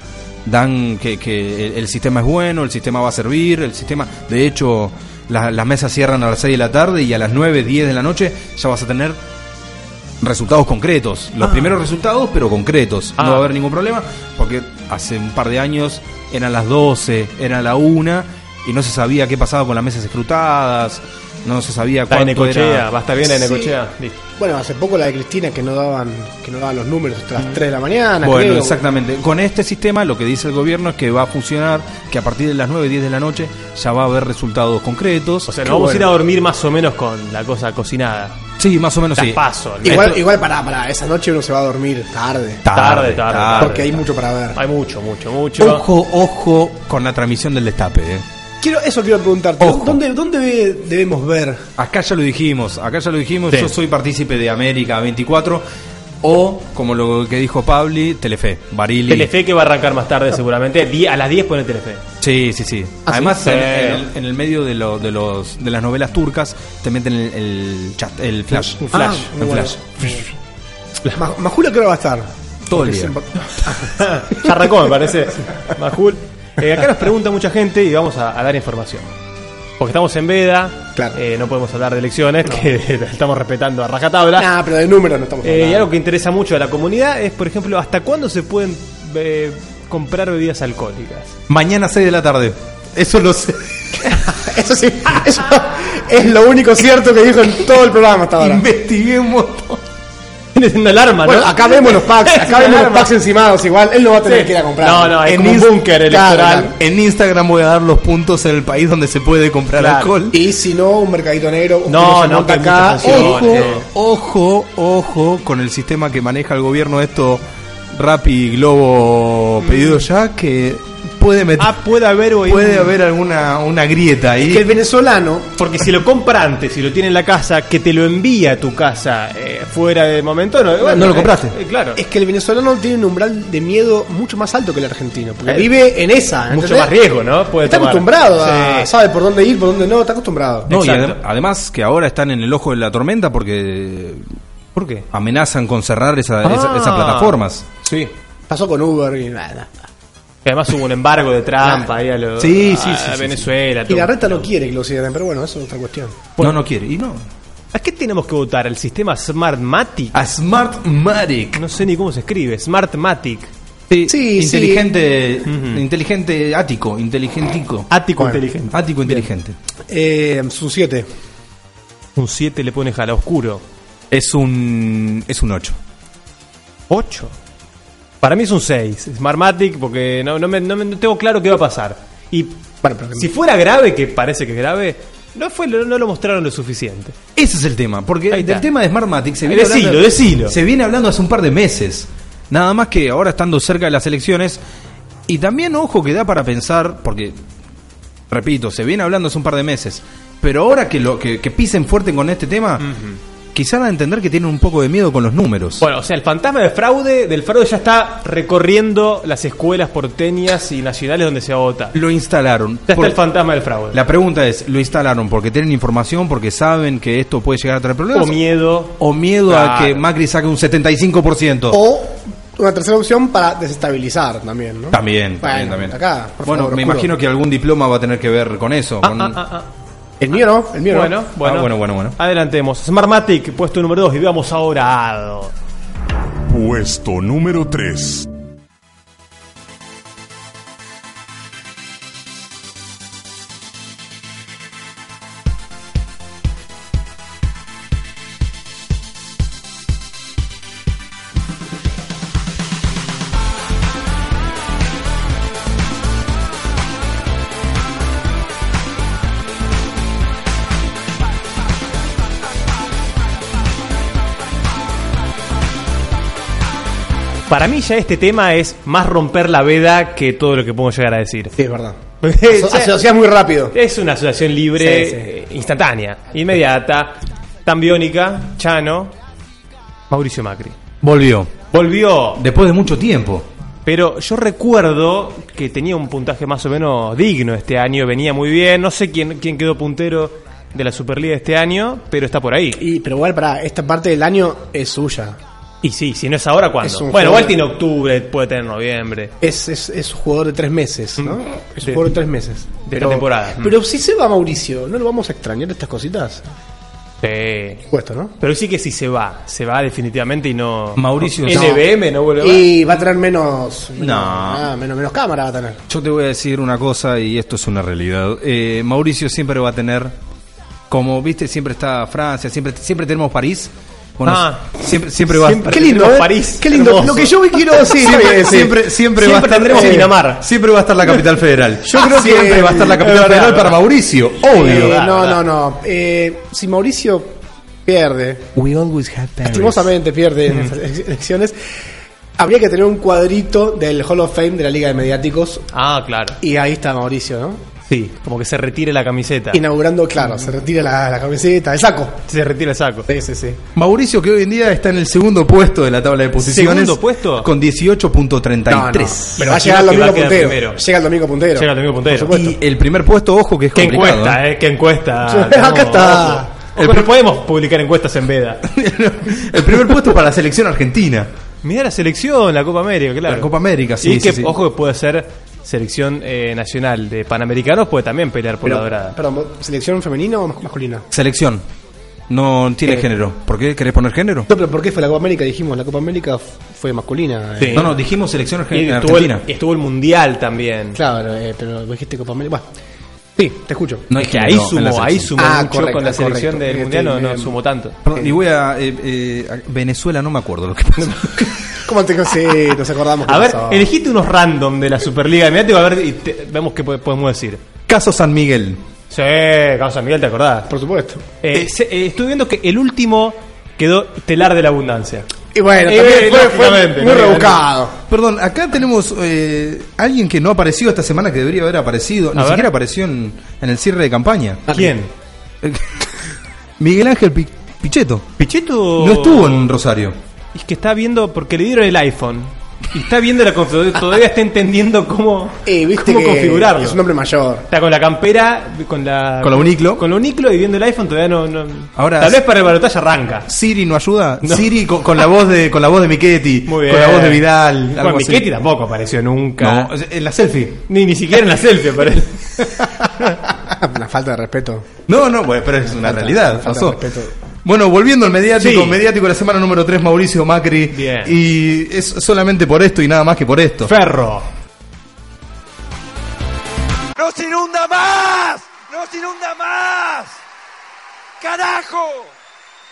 dan que, que el, el sistema es bueno, el sistema va a servir, el sistema, de hecho, la- las mesas cierran a las 6 de la tarde y a las 9, 10 de la noche ya vas a tener resultados concretos. Los primeros resultados, pero concretos. Ah. No va a haber ningún problema, porque hace un par de años eran las 12, era la 1 y no se sabía qué pasaba con las mesas escrutadas, no se sabía cuánto Necochea, era... va a estar bien en Sí. Necochea. Listo. Bueno, hace poco la de Cristina que no daban que no daban los números hasta las 3 de la mañana. Bueno, creo. exactamente. Con este sistema lo que dice el gobierno es que va a funcionar, que a partir de las 9, 10 de la noche ya va a haber resultados concretos. O sea, nos vamos a ir a dormir más o menos con la cosa cocinada. Sí, más o menos Las sí. paso. Igual, igual para, para esa noche uno se va a dormir tarde. Tarde, tarde, tarde. porque hay mucho para ver. Hay mucho, mucho, mucho. Ojo, ojo con la transmisión del destape. eh. Quiero, eso quiero preguntarte. Ojo. ¿Dónde, dónde debemos ver? Acá ya lo dijimos, acá ya lo dijimos, Sí. yo soy partícipe de América 24 o, como lo que dijo Pabli, Telefe, Barili. Telefe que va a arrancar más tarde seguramente. A las 10 pone Telefe. Sí, sí, sí. ¿Ah, Además, sí? en, Sí. en el, en el medio de, lo- de, los, de las novelas turcas te meten el, el chat, el flash. Un flash. Ah, un bueno. flash. Ma- Majula creo que va a estar. Todo el día. <laughs> Ya arrancó, me parece. Majul. Eh, acá nos pregunta mucha gente y vamos a, a dar información. Porque estamos en veda, Claro. eh, no podemos hablar de elecciones, que <laughs> estamos respetando a rajatabla. Nah, pero de números no estamos Eh, hablando. y algo que interesa mucho a la comunidad es, por ejemplo, hasta cuándo se pueden eh, comprar bebidas alcohólicas. Mañana 6 de la tarde. Eso lo sé. <laughs> Eso sí, eso es lo único cierto que dijo en todo el programa hasta ahora. Investigué un montón. Tienes una alarma, ¿no? Bueno, acá vemos los packs, <laughs> acá vemos los packs encimados igual, él no va a tener Sí. que ir a comprar. No, no, como un Inst- búnker electoral. claro. En Instagram voy a dar los puntos en el país donde se puede comprar Claro. alcohol. Y si no, un mercadito negro. No, que se no, monta que hay acá. muchas. Ojo, eh. ojo, ojo con el sistema que maneja el gobierno esto Rappi Globo pedido ya que puede meter Ah, puede haber puede haber alguna una grieta ahí. Que el venezolano Porque si lo compra antes, si lo tiene en la casa, que te lo envía a tu casa eh, fuera de momento, no, bueno, no lo eh, compraste. eh, claro. Es que el venezolano tiene un umbral de miedo mucho más alto que el argentino. Porque Eh, vive en esa. mucho más riesgo, ¿no? Puede Está tomar. acostumbrado a. Sí. Sabe por dónde ir, por dónde no. Está acostumbrado. No, y adem- además que ahora están en el ojo de la tormenta porque ¿Por qué? amenazan con cerrar esa- esa- Ah. esas plataformas. Sí. Pasó con Uber y nada. Y además hubo un embargo de Trump ahí a, lo- Sí, a sí, sí, sí, Venezuela. Y la reta no quiere que lo cierren, pero bueno, eso es otra cuestión. no, no quiere. Y no. ¿A qué tenemos que votar? ¿El sistema Smartmatic? A Smartmatic. No sé ni cómo se escribe. Smartmatic. Sí, Sí, inteligente, inteligente ático, inteligentico. Ático Bueno. inteligente. Ático inteligente. Eh, su 7. Un 7 le pones a la oscuro. Es un es un 8. 8. Para mí es un 6. Smartmatic porque no, no, me, no, me- no tengo claro qué va a pasar. Y Bueno, pero si fuera grave, que parece que es grave, no, fue, no, no lo mostraron lo suficiente. Ese es el tema, porque del tema de Smartmatic se viene, decilo, hablando, decilo. se viene hablando hace un par de meses. Nada más que ahora estando cerca de las elecciones. Y también, ojo, que da para pensar, porque, repito, se viene hablando hace un par de meses. Pero ahora que, lo, que, que pisen fuerte con este tema, quizá van a entender que tienen un poco de miedo con los números. Bueno, o sea, el fantasma de fraude, del fraude ya está recorriendo las escuelas porteñas y nacionales donde se va a votar. lo instalaron. Ya está el fantasma del fraude. la pregunta es, ¿lo instalaron porque tienen información, porque saben que esto puede llegar a traer problemas? o miedo. ¿O miedo a que Macri saque un 75%? O una tercera opción para desestabilizar también, ¿no? También, Bueno, también, también. acá, por bueno, favor, me oscuro. imagino que algún diploma va a tener que ver con eso. Ah, con- ah, ah, ah. El mío no, el mío Bueno, no. bueno, Ah, bueno, bueno, bueno. Adelantemos. Smartmatic, puesto número 2. Y vamos ahora. Puesto número 3. Para mí ya este tema es más romper la veda que todo lo que puedo llegar a decir. Sí, es verdad. <laughs> Asociás muy rápido. Es una asociación libre, Sí, sí. eh, instantánea, inmediata, tan biónica, Chano, Mauricio Macri. Volvió. Volvió, Después de mucho tiempo. pero yo recuerdo que tenía un puntaje más o menos digno este año, venía muy bien, no sé quién, quién quedó puntero de la Superliga este año, pero está por ahí. Y, pero igual, para esta parte del año es suya. Y sí, si no es ahora, ¿cuándo? Es bueno, igual tiene octubre, puede tener noviembre. Es, es, es un jugador de tres meses, ¿no? Es Sí. un jugador de tres meses. De esta temporada. Pero si se va Mauricio, ¿no lo vamos a extrañar estas cositas? Sí. Puesto, ¿no? Pero sí que si se va, se va definitivamente y no... Mauricio, NBM no vuelve a Y va a tener menos. No. ah, menos, menos cámara va a tener. Yo te voy a decir una cosa y esto es una realidad. Eh, Mauricio siempre va a tener, como viste, siempre está Francia, siempre, siempre tenemos París. Bueno, Ah. siempre, siempre va a Siempre Qué lindo, ¿eh? París. Qué lindo. Hermoso. Lo que yo quiero <laughs> decir. Siempre, eh, siempre, siempre, va a Siempre estar eh, Pinamar. Siempre va a estar la capital federal. Yo creo que siempre va a estar la capital verdad, federal para. Mauricio, Eh, obvio. verdad, no, no, no. Eh, si Mauricio pierde, We always have lastimosamente pierde en estas <laughs> elecciones, habría que tener un cuadrito del Hall of Fame de la Liga de Mediáticos. Ah, claro. Y ahí está Mauricio, ¿no? Sí, como que se retire la camiseta. Inaugurando, claro, se retira la, la camiseta, el saco. Se retira el saco. Sí, sí, sí. Mauricio que hoy en día está en el segundo puesto de la tabla de posiciones. ¿Segundo puesto? Con 18.33. No, no. Pero va a llegar el domingo puntero. primero. Llega el domingo puntero. Llega el domingo puntero. Por. Y el primer puesto, ojo, que es ¿Qué complicado. encuesta, ¿eh? eh? ¿Qué encuesta? <laughs> Acá está. ojo. Ojo, no podemos publicar encuestas en Veda. <laughs> el primer puesto para la selección argentina. Mira la selección, la Copa América, claro. La Copa América, sí, Y que, sí, sí. ojo, que puede ser selección eh, nacional de Panamericanos, puede también pelear por Pero, la dorada. perdón, ¿selección femenina o mas- masculina? Selección. No tiene Eh. género. ¿Por qué? ¿Querés poner género? No, pero ¿por qué fue la Copa América? Dijimos, la Copa América fue masculina. Sí. eh. No, no, dijimos selección Y argen- estuvo, el, argentina. y estuvo el Mundial también. Claro, eh, pero dijiste Copa América. Bueno, Sí, te escucho. No Es que ahí no, en la sumo, ahí selección. sumo Ah, mucho correcto, con la selección correcto. del Este, mundial, no, no eh, sumo tanto. Perdón, y voy a. eh, eh, a- Venezuela no me acuerdo lo que pasó. <laughs> ¿Cómo te sí, nos acordamos? <laughs> A ver, pasó. elegiste unos random de la Superliga Mediática, a ver y te- vemos qué po- podemos decir. Caso San Miguel. Sí, Carlos San Miguel, ¿te acordás? Por supuesto. Eh, se- eh, estuve viendo que el último quedó telar de la abundancia. Y bueno, Eh, también fue, muy rebuscado. Perdón, acá tenemos eh, alguien que no apareció esta semana que debería haber aparecido. Ni ver. siquiera apareció en, en el cierre de campaña. ¿Quién? <laughs> Miguel Ángel Pi- Pichetto. Pichetto. No estuvo en Rosario. Es que está viendo, porque le dieron el iPhone. Y está viendo la configuración, todavía está entendiendo cómo, Eh, viste cómo que configurarlo. es un hombre mayor. Está con la campera, con la. Con la uniclo. Con la uniclo y viendo el iPhone todavía no. no- Ahora- Tal vez para el balotaje arranca. Siri no ayuda. No. Siri con, con la voz de con la voz de Michetti, Muy bien. con la voz de Vidal, Bueno, algo así. Michetti tampoco apareció nunca. No, en la selfie. Ni, ni siquiera en la selfie aparece. <laughs> Una falta de respeto. No, no, bueno, pero es una realidad, falta de pasó. respeto. Bueno, volviendo al mediático, Sí. mediático de la semana número 3, Mauricio Macri. Bien. Y es solamente por esto y nada más que por esto. Ferro. ¡No se inunda más! ¡No se inunda más! ¡Carajo!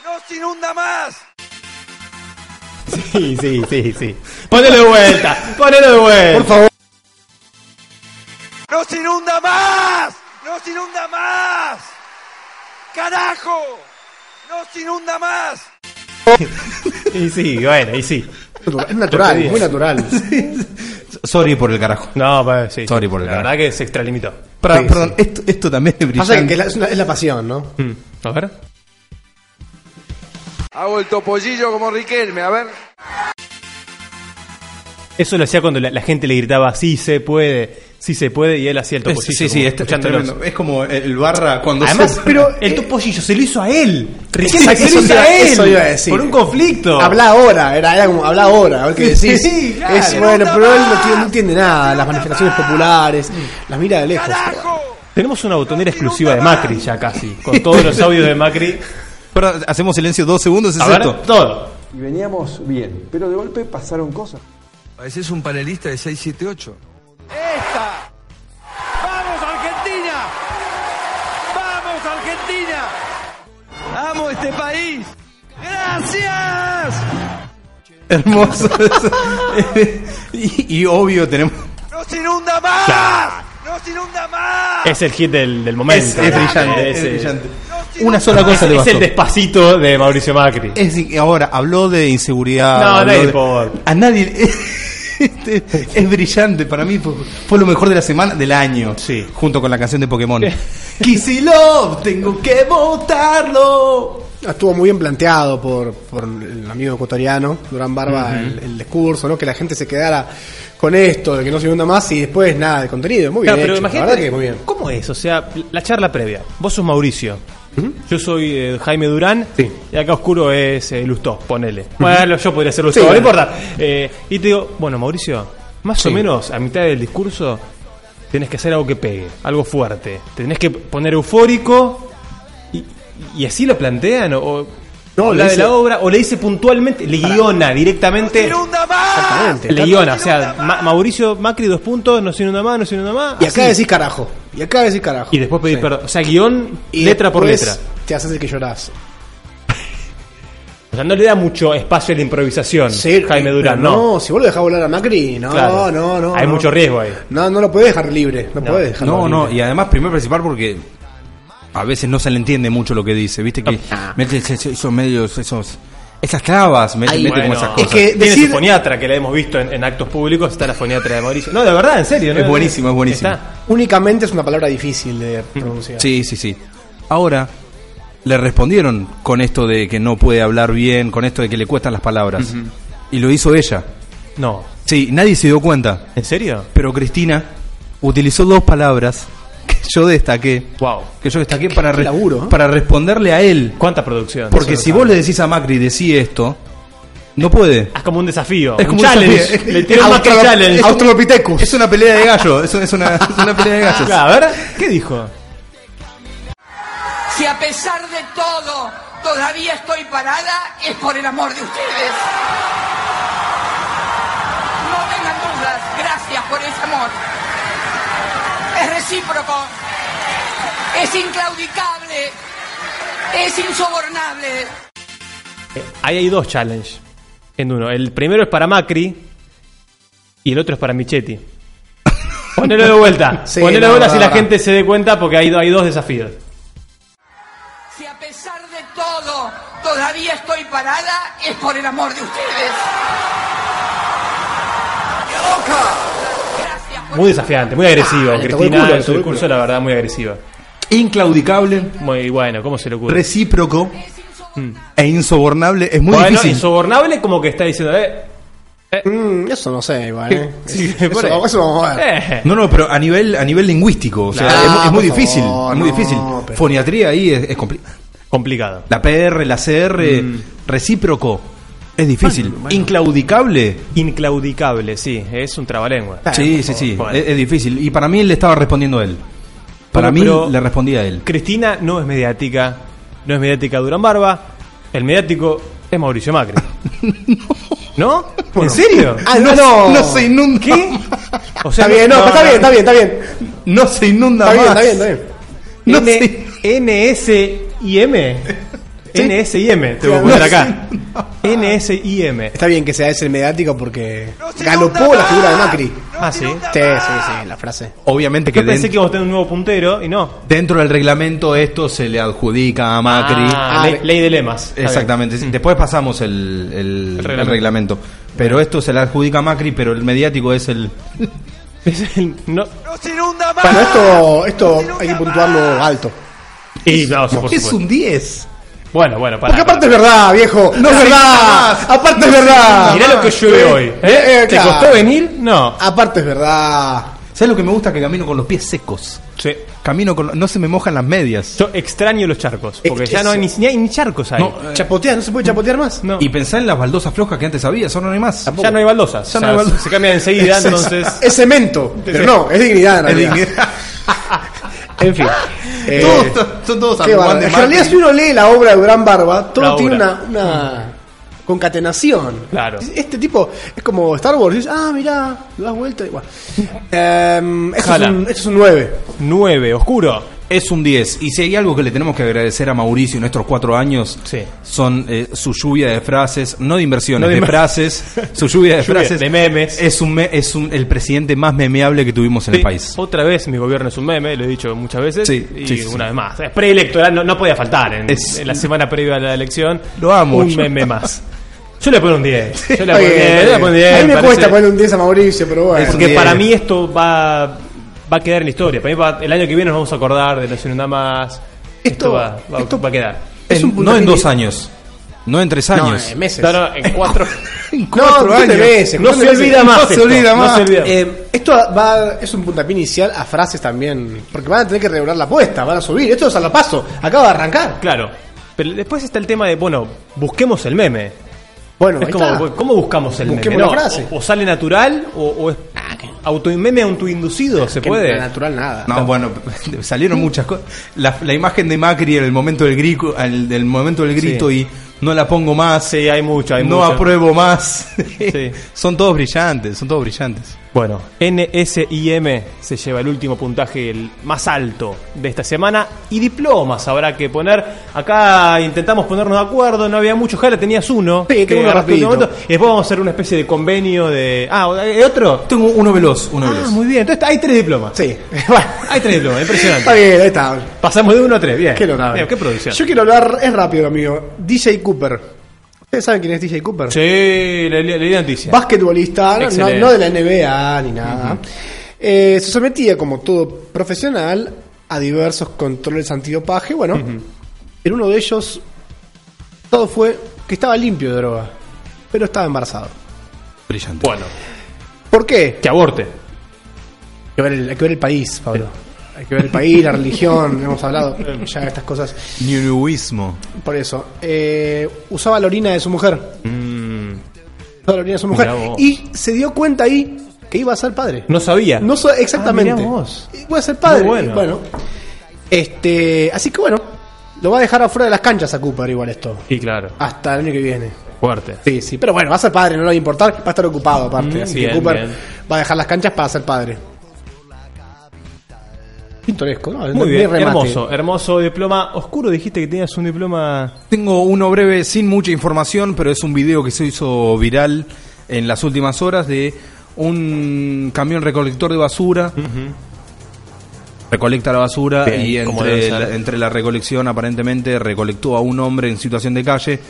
¡No se inunda más! Sí, sí, sí, sí. Ponelo de vuelta, ponelo de vuelta. Por favor. ¡No se inunda más! ¡No se inunda más! ¡Carajo! ¡No se inunda más! <laughs> Y sí, bueno, y sí. Es natural, pedías. muy natural. <laughs> Sorry por el carajo. No, pa- sí. Sorry por el La carajo. verdad que se extralimitó. Pra- Sí, perdón, Esto, esto también es Pasa brillante. que es la, es una- es la pasión, ¿no? Mm. A ver. Hago el topollillo como Riquelme, a ver. Eso lo hacía cuando la, la gente le gritaba, sí se puede, sí se puede, y él hacía el topollillo. sí, sí, como es, es escuchándolos. tremendo. Es como el barra cuando Además, se- pero <laughs> el topollillo se lo hizo a él. Riquelme Sí, se lo hizo a él. eso iba a decir. Por un conflicto. Habla ahora, era, era como, habla ahora, a ver qué decís. Sí, claro. es bueno, pero él no, tiene- no entiende nada, las manifestaciones populares, las mira de lejos. Tenemos una botonera exclusiva de Macri ya casi, con todos los audios de Macri. Hacemos silencio dos segundos, es esto. todo. Y veníamos bien, pero de golpe pasaron cosas. Pareces un panelista de 678. ¡Esta! ¡Vamos, Argentina! ¡Vamos, Argentina! ¡Amo este país! ¡Gracias! Hermoso. <laughs> y, y obvio tenemos... ¡No se inunda más! Claro. ¡No se inunda más! Es el hit del, del momento. Es, es brillante, Es, es brillante. Una sola cosa es, el despacito de Mauricio Macri. Es ahora habló de inseguridad. No, no de-. A nadie. <laughs> Este, es brillante para mí fue, fue lo mejor de la semana del año Sí. junto con la canción de Pokémon <laughs> Kissy Love tengo que votarlo Estuvo muy bien planteado por, por el amigo ecuatoriano, Durán Barba, el, el discurso, ¿no? Que la gente se quedara con esto, de que no se inunda más y después nada de contenido. Muy bien Claro, pero hecho, la imagínate, verdad que muy bien. ¿cómo es? O sea, la charla previa. Vos sos Mauricio. Yo soy eh, Jaime Durán. Sí. Y acá oscuro es eh, Lustó, ponele. Bueno, yo podría ser Lustó, Sí, no bueno. importa. Eh, y te digo, bueno, Mauricio, más o menos a mitad del discurso tenés que hacer algo que pegue, algo fuerte. Tenés que poner eufórico. Y, y así lo plantean. O, o No, le de dice- la obra, o le dice puntualmente, le guiona directamente. ¡Inunda más! Exactamente. Le guiona, o sea, Ma- Mauricio Macri, dos puntos, no se inunda más, no se inunda más. Y acá así. decís carajo. Y acá decís carajo. Y después pedir Sí. perdón. O sea, guion Y letra por letra. Te haces el que llorás. <laughs> O sea, no le da mucho espacio a la improvisación Sí, Jaime Durán, no. No, si vos lo dejás volar a Macri, no, Claro. no, no. Hay no. mucho riesgo ahí. No, no lo puedes dejar libre. No, puedes dejarlo no no y además primero principal porque a veces no se le entiende mucho lo que dice viste que mete esos, medios esos esas trabas mete, Ay, mete como esas es cosas que Tiene decir- su foniatra que la hemos visto en, en actos públicos, está la foniatra de Mauricio. No, de verdad, en serio. ¿no? Es buenísimo, es buenísimo. Está. Únicamente es una palabra difícil de pronunciar. sí sí sí ahora le respondieron con esto de que no puede hablar bien con esto de que le cuestan las palabras y lo hizo ella No. sí nadie se dio cuenta ¿En serio? pero Cristina utilizó dos palabras que yo destaqué Wow. que yo destaqué para, qué re- laburo, ¿eh? para responderle a él ¿Cuánta producción? porque si vos le decís a Macri decí esto no puede Es como un desafío. Es un como un challenge. desafío. Le tiró Australo- challenge. Australopithecus. es una pelea de gallo es, es una, es una pelea de <laughs> gallos Claro, a ver, ¿qué dijo? Si a pesar de todo todavía estoy parada, es por el amor de ustedes. No tengan dudas, gracias por ese amor. Es recíproco. es inclaudicable, es insobornable. Eh, Ahí hay dos challenges en uno. El primero es para Macri y el otro es para Michetti. <laughs> Ponelo de vuelta. Sí, Ponelo de vuelta no, si la no. gente se dé cuenta porque hay, hay dos desafíos. Si a pesar de todo todavía estoy parada, es por el amor de ustedes. Muy desafiante, muy agresivo. Ah, Cristina, el culo, en su discurso, la verdad, muy agresiva. Inclaudicable, Muy bueno, ¿cómo se le ocurre? recíproco Mm. e insobornable. Es muy bueno, difícil. insobornable como que está diciendo, eh, Mm, eso no sé, igual, ¿eh? <laughs> Sí, eso, por eso vamos a ver. eh. No, no, pero a nivel, a nivel lingüístico. O sea, es, es muy difícil. favor, es muy no, difícil. pero- Foniatría ahí es, es complicado. complicado. La PR, la CR, Mm. recíproco. Es difícil. Bueno, bueno. Inclaudicable. Inclaudicable, sí, es un trabalengua. Sí, sí, sí. Bueno. Es, es difícil. Y para mí le estaba respondiendo a él. Para Bueno, mí pero- le respondía a él. Cristina no es mediática, no es mediática Durán Barba, el mediático es Mauricio Macri. <laughs> ¿No? ¿En serio? Ah, no, no. no se inunda. ¿Qué? O Está bien, no, está bien, está bien, está bien. No se inunda Está bien, más. está bien, está bien. No N- se- NSIM. <laughs> NSIM, te voy a Sí, poner <laughs> no, acá. NSIM. Está bien que sea ese el mediático porque galopó la figura de Macri. Ah, sí. Sí, sí, sí, la frase. Obviamente que Yo pensé que íbamos a tener un nuevo puntero y no. dentro del reglamento esto se le adjudica a Macri. Ah, ley, ley de lemas. Exactamente. sí. Después pasamos el, el- el reglamento. reglamento. Pero esto se le adjudica a Macri, pero el mediático es el... <laughs> Es el- no. Bueno, esto, esto hay que puntuarlo alto. Y no, sí, por es supuesto. un 10. Bueno, bueno, para. Porque aparte es verdad, viejo. No es verdad. Aparte es verdad. Mirá lo que llueve Sí. hoy. ¿eh? Eh, eh, ¿Te claro. costó venir? No. Aparte es verdad. ¿Sabes lo que me gusta? Que camino con los pies secos. Sí. Camino con... No se me mojan las medias. Yo extraño los charcos. Porque Es- ya no hay ni, ni hay ni charcos ahí. No, eh, Chapotear, ¿no se puede chapotear más? No. Y pensá en las baldosas flojas que antes había, eso no hay más. ya no hay baldosas. Ya no O sea, hay baldosas. Se cambian enseguida, <laughs> Es- entonces. Es cemento. Pero no, es dignidad. en <laughs> Es dignidad. <laughs> En fin. Eh, Todos- <laughs> son todos arrugados de En realidad, si uno lee la obra de Durán Barba, todo La tiene obra. una, una concatenación. Claro. Este tipo es como Star Wars. Dices, ah, mirá, lo das vuelta. Igual. Em, esto, es Jala. un, esto es un 9. 9, oscuro. Es un 10. Y si hay algo que le tenemos que agradecer a Mauricio en estos cuatro años, Sí. son eh, su lluvia de frases, no de inversiones, No de frases, su lluvia de <laughs> Lluvia frases. de memes. Es, un me- es un- el presidente más memeable que tuvimos en Sí, el país. Otra vez mi gobierno es un meme, lo he dicho muchas veces. Sí, y sí, sí, una sí. vez más. Es preelectoral, no, no podía faltar en, Es- en la semana previa a la elección. Lo amo, Un yo- meme más. <laughs> Yo le pongo un 10. Yo le pongo un bien, 10. está yo le bien. pongo un 10, A mí me parece- cuesta poner un 10 a Mauricio, pero bueno. Porque 10. para mí esto va, va a quedar en la historia. Para mí va- el año que viene nos vamos a acordar de los Inunda más. Esto, Esto- va, va- esto- va a quedar. En- no en dos años, no en tres No, años. en meses. No, no, <laughs> en cuatro. <laughs> En cuatro años. meses, no se meses. olvida más. No se esto, olvida no más. se olvida. Eh, esto va, es un puntapié inicial a frases también. Porque van a tener que regular la apuesta, van a subir. Esto es a la paso. Acaba de arrancar. Claro. Pero después está el tema de, bueno, busquemos el meme. Bueno, Es como, está. ¿cómo buscamos el Busquemos meme? la No, frase. O, o sale natural o, o es auto, meme autoinducido, ¿se Que puede? natural nada. No, bueno, <laughs> salieron muchas cosas. La, la imagen de Macri en el momento del grito, al- del momento del grito Sí. y no la pongo más. Sí, hay mucho, hay no mucho. apruebo más. Sí. <laughs> son todos brillantes, son todos brillantes. Bueno, NSIM se lleva el último puntaje, el más alto de esta semana. Y diplomas habrá que poner. Acá intentamos ponernos de acuerdo, no había mucho. Jara, tenías uno. Sí, tengo uno rapidito. momento, Y después vamos a hacer una especie de convenio de. Ah, ¿hay otro? Tengo uno veloz, uno Ah, veloz. muy bien. Entonces hay tres diplomas. Sí. <laughs> Bueno, Hay tres diplomas, está impresionante. bien, ahí está. Pasamos de uno a tres, bien. Qué. Bien, qué producción. Yo quiero hablar, es rápido, amigo. DJ Cooper. ¿Ustedes saben quién es DJ Cooper? Sí, le di noticia. Basquetbolista, no- de la NBA ni nada. Eh, se sometía, como todo profesional, a diversos controles antidopaje. Bueno, en uno de ellos, todo fue que estaba limpio de droga, pero estaba embarazado. Brillante. Bueno, ¿Por qué? que aborte. Hay que ver el, hay que ver el país, Pablo. Hay que ver el país, la religión, <laughs> hemos hablado ya de estas cosas. Neoismo. Por eso, eh, usaba la orina de su mujer. Mm, Usaba la orina de su mujer. Y se dio cuenta ahí que iba a ser padre. no sabía. No so- exactamente. Ah, vos. Iba a ser padre. Muy bueno. este, así que bueno, lo va a dejar afuera de las canchas a Cooper igual esto. Y claro, Hasta el año que viene. fuerte. Sí, sí. Pero bueno, va a ser padre, no le va a importar, va a estar ocupado aparte. Mm, así bien, que Cooper bien. va a dejar las canchas para ser padre. Pintoresco, ¿no? Muy bien, hermoso, hermoso diploma. Oscuro, dijiste que tenías un diploma. Tengo uno breve sin mucha información, pero es un video que se hizo viral en las últimas horas de un camión recolector de basura. Recolecta la basura Bien, y entre la, ser. entre la recolección aparentemente recolectó a un hombre en situación de calle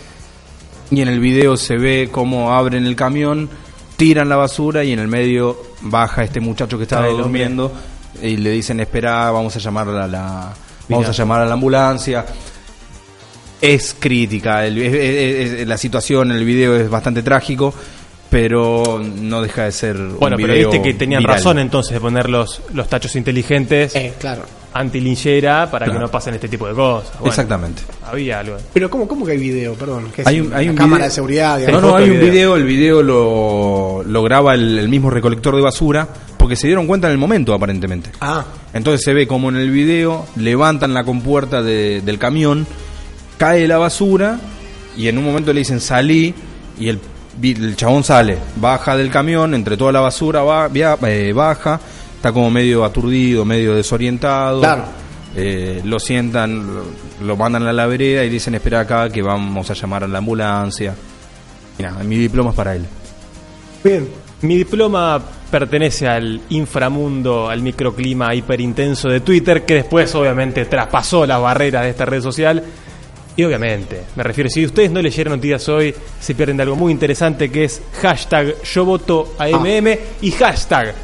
y en el video se ve cómo abren el camión, tiran la basura y en el medio baja este muchacho que estaba hombre. Y le dicen espera, vamos a llamar a la vamos a llamar a la ambulancia. Es crítica, el- es- es- es- la situación en el video es bastante trágico, pero no deja de ser Bueno, un pero video viste que tenían viral. razón entonces de poner los, los tachos inteligentes Eh, claro. anti-linchera para Claro. que no pasen este tipo de cosas. Bueno, Exactamente. Había algo. Pero ¿cómo, cómo que hay video? Perdón. ¿Qué es? Hay un, hay ¿Una un cámara video- de seguridad. No, digamos? no, hay un video. video, el video lo, lo graba el, el mismo recolector de basura, porque se dieron cuenta en el momento aparentemente. Ah, Entonces se ve como en el video levantan la compuerta de- del camión, cae la basura y en un momento le dicen salí y el, el chabón sale, baja del camión, entre toda la basura va, via- eh, baja, está como medio aturdido, medio desorientado. Claro. Eh, lo sientan, lo, mandan a la vereda y dicen espera acá que vamos a llamar a la ambulancia. Nada, mi diploma es para él. bien. Mi diploma pertenece al inframundo, al microclima hiperintenso de Twitter, que después obviamente traspasó las barreras de esta red social. Y obviamente, me refiero, si ustedes no leyeron noticias hoy, se pierden de algo muy interesante que es hashtag yo voto a MM y hashtag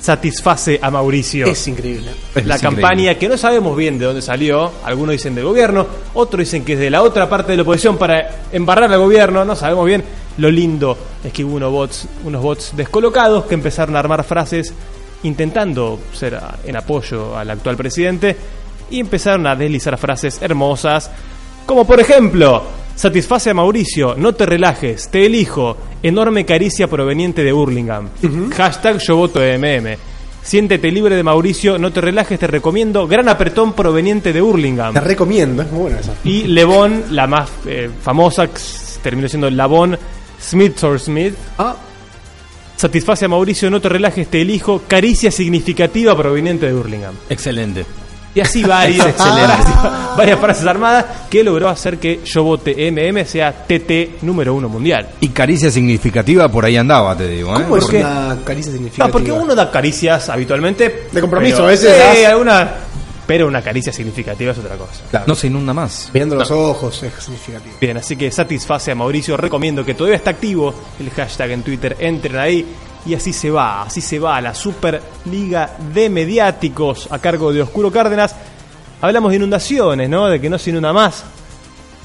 satisface a Mauricio. Es increíble. Es la increíble. campaña que no sabemos bien de dónde salió, algunos dicen del gobierno, otros dicen que es de la otra parte de la oposición para embarrar al gobierno, no sabemos bien. Lo lindo es que hubo unos bots, unos bots descolocados que empezaron a armar frases intentando ser en apoyo al actual presidente y empezaron a deslizar frases hermosas, como por ejemplo, satisface a Mauricio, no te relajes, te elijo, enorme caricia proveniente de Burlingame. Hashtag yo voto MM. Siéntete libre de Mauricio, no te relajes, te recomiendo. Gran apretón proveniente de Te Burlingame. recomiendo, es muy buena esa. Y Levon, la más eh, famosa, terminó siendo Lavon Smith or Smith. Ah, Satisface a Mauricio, no te relajes, te elijo. Caricia significativa proveniente de Burlingame. Excelente. Y así varios, <laughs> excelente. varias, <laughs> varias frases armadas que logró hacer que Yo Vote MM sea TT número uno mundial. Y caricia significativa por ahí andaba, te digo. ¿eh? ¿cómo es ¿Por qué? una caricia significativa? No, porque uno da caricias habitualmente. De compromiso, pero- a veces Sí, das- alguna- pero una caricia significativa es otra cosa. No se inunda más. Mirando los ojos es significativo. Bien, así que satisface a Mauricio. Recomiendo que todavía está activo el hashtag en Twitter. Entren ahí y así se va, así se va la Superliga de Mediáticos a cargo de Oscuro Cárdenas. Hablamos de inundaciones, ¿no? De que no se inunda más.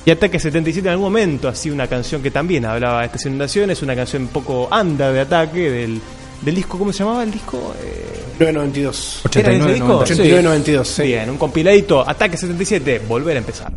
Y Ataque 77 en algún momento hacía una canción que también hablaba de estas inundaciones, una canción un poco under de Ataque del, del disco, ¿cómo se llamaba el disco? Eh, 992. ¿Era ese disco? 89, 92, sí. Bien, un compiladito, Ataque 77, volver a empezar.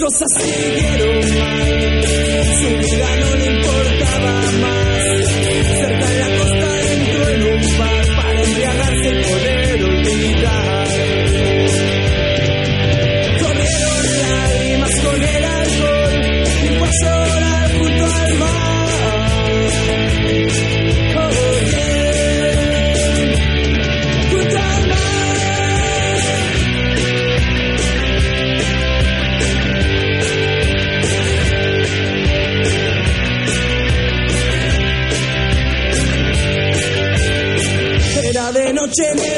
Cosas siguieron mal, su vida noche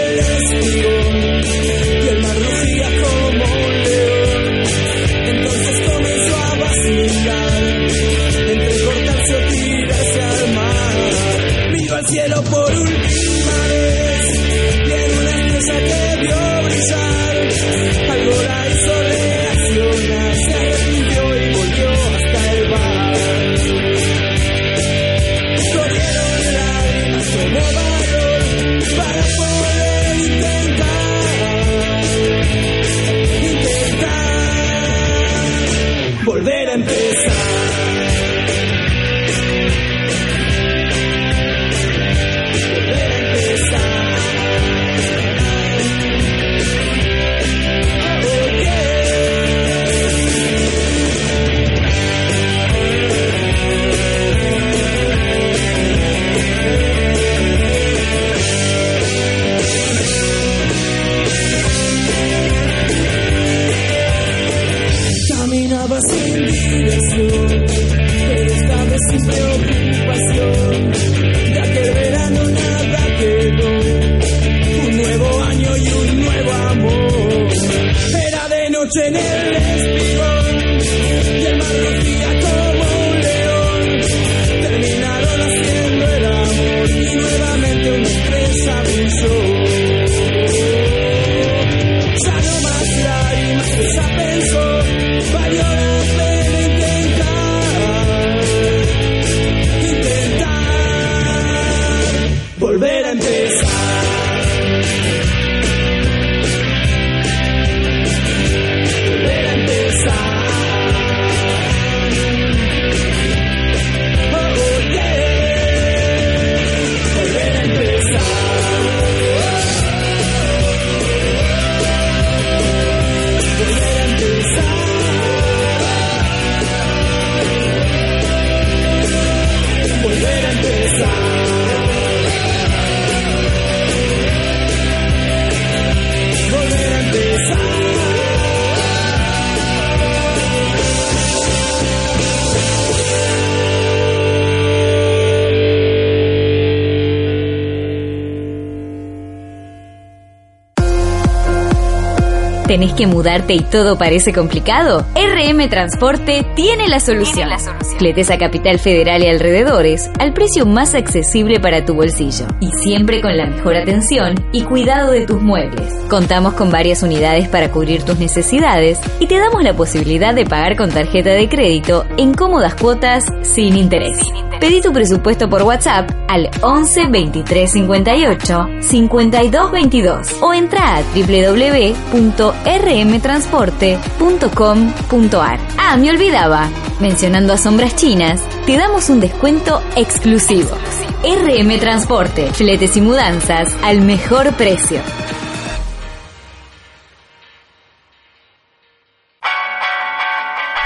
¿Tenés que mudarte y todo parece complicado? RM Transporte tiene la solución. Fletes a Capital Federal y alrededores al precio más accesible para tu bolsillo. Y siempre con la mejor atención y cuidado de tus muebles. Contamos con varias unidades para cubrir tus necesidades y te damos la posibilidad de pagar con tarjeta de crédito en cómodas cuotas sin interés. Pedí tu presupuesto por WhatsApp al 11 23 58 52 22 o entra a www.rmtransporte.com.ar. Ah, me olvidaba. Mencionando a Sombras Chinas, te damos un descuento exclusivo. RM Transporte, fletes y mudanzas al mejor precio.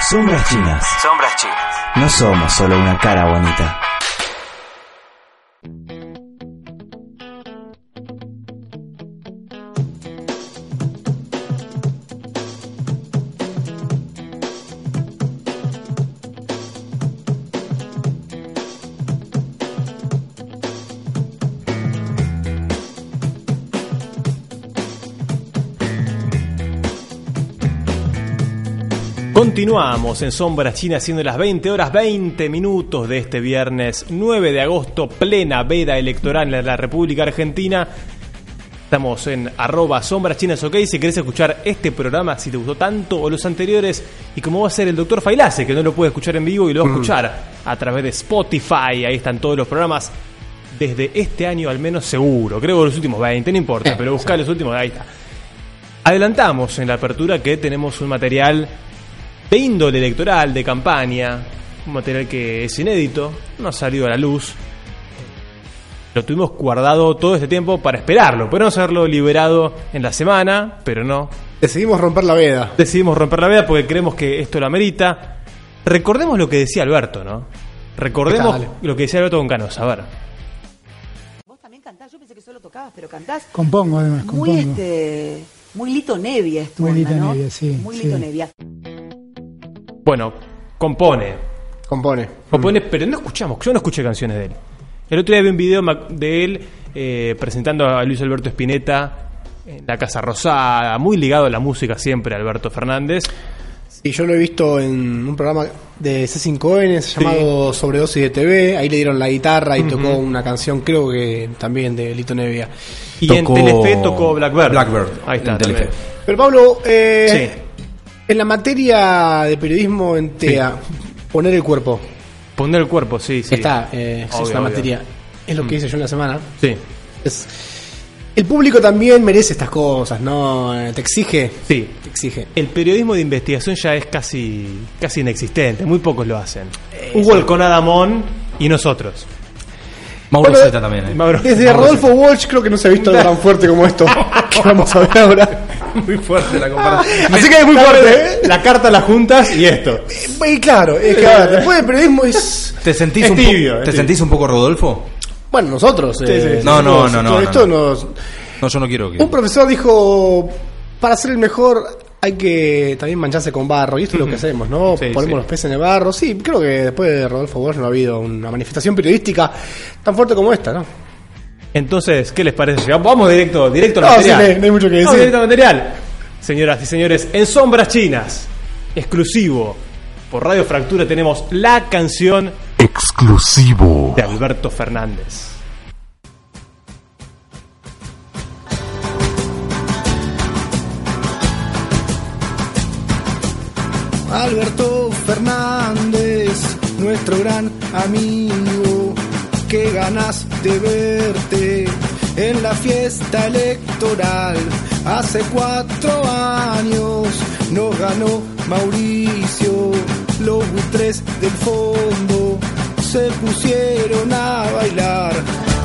Sombras chinas. Sombras chinas. No somos solo una cara bonita. Continuamos en Sombra China siendo las 20 horas 20 minutos de este viernes 9 de agosto, plena veda electoral en la República Argentina. Estamos en arroba Sombras Chinas OK. Si querés escuchar este programa, si te gustó tanto o los anteriores, y como va a ser el doctor Failase, que no lo puede escuchar en vivo y lo va a escuchar a través de Spotify. Ahí están todos los programas desde este año al menos seguro. Creo que los últimos 20, no importa, pero buscar los últimos, ahí está. Adelantamos en la apertura que tenemos un material de índole electoral, de campaña, un material que es inédito, no ha salido a la luz. Lo tuvimos guardado todo este tiempo para esperarlo, podemos haberlo liberado en la semana, pero no. Decidimos romper la veda. Decidimos romper la veda porque creemos que esto lo amerita. Recordemos lo que decía Alberto, ¿no? Recordemos lo que decía Alberto con Canos, a ver. Vos también cantás, yo pensé que solo tocabas, pero cantás Compongo además, muy compongo. este muy Lito Nevia es tu Muy onda, Lito ¿no? Nevia, sí, Muy sí. Lito Nevia. Bueno, compone. Compone. Compone, pero no escuchamos, yo no escuché canciones de él. El otro día vi un video ma- de él eh, presentando a Luis Alberto Spinetta en la Casa Rosada, muy ligado a la música siempre, Alberto Fernández. Y yo lo he visto en un programa de C5N llamado Sobredosis de TV. Ahí le dieron la guitarra y tocó una canción, creo que también de Lito Nevia. Y en Telefe tocó Blackbird. Blackbird, Ahí está, en Telefe. Pero Pablo, eh, en la materia de periodismo en TEA, poner el cuerpo. Poner el cuerpo, sí, sí. Está, eh, es Obvio, obvio. materia. Es lo que Mm. hice yo en la semana. Sí. Es, el público también merece estas cosas, ¿no? Eh, Te exige. Sí. Te exige. El periodismo de investigación ya es casi, casi inexistente, muy pocos lo hacen. Eh, Hugo el con Adamón y nosotros. Mauro Bueno, Zeta también. ¿eh? Mauro- Desde Rodolfo Walsh creo que no se ha visto algo <laughs> tan fuerte como esto <laughs> que vamos a ver ahora. <laughs> Muy fuerte la comparación. <laughs> Así que es muy fuerte, <laughs> ¿eh? La carta a las juntas y esto. Y claro, es que a ver, después del periodismo es... ¿Te sentís, Es un, po- tibio, es ¿te sentís un poco Rodolfo? Bueno, nosotros. Eh, sí, sí. No, no, no, no, Esto no. nos- No, yo no quiero que. Un profesor dijo, para ser el mejor hay que también mancharse con barro, y esto es lo que hacemos, ¿no? Sí, Ponemos sí. los peces en el barro. Sí, creo que después de Rodolfo Walsh no ha habido una manifestación periodística tan fuerte como esta, ¿no? Entonces, ¿qué les parece? Vamos directo, directo al material. sí, no hay- no hay mucho que Vamos decir. directo al material. Señoras y señores, en Sombras Chinas, exclusivo por Radio Fractura, tenemos la canción Exclusivo. de Alberto Fernández. Alberto Fernández, nuestro gran amigo, qué ganas de verte en la fiesta electoral. Hace cuatro años nos ganó Mauricio, los buitres del fondo se pusieron a bailar.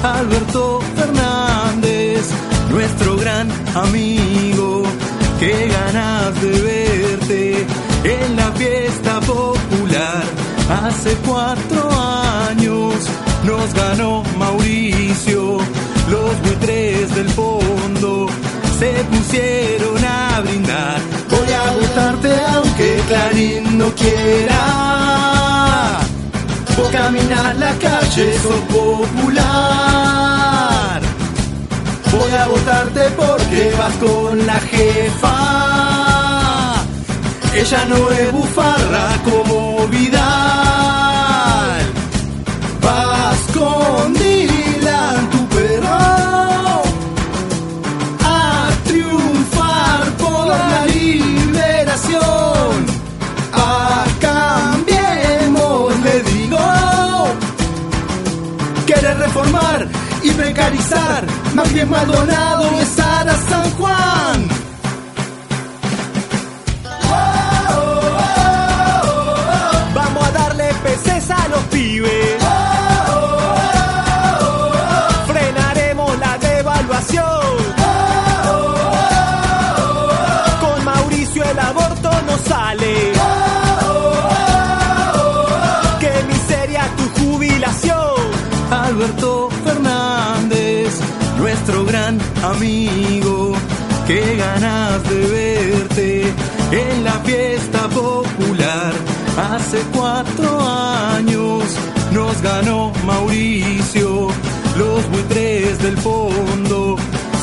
Alberto Fernández, nuestro gran amigo, qué ganas de verte en la fiesta popular. Hace cuatro años nos ganó Mauricio, los buitres del fondo se pusieron a brindar. Voy a votarte aunque Clarín no quiera. Vos caminar la calle, sos popular. Voy a votarte porque vas con la jefa. Ella no es bufarra como Vidal. Y precarizar. Más bien Maldonado es Sara San Juan. Vamos a darle peces a los pibes. Hace cuatro años nos ganó Mauricio, los buitres del fondo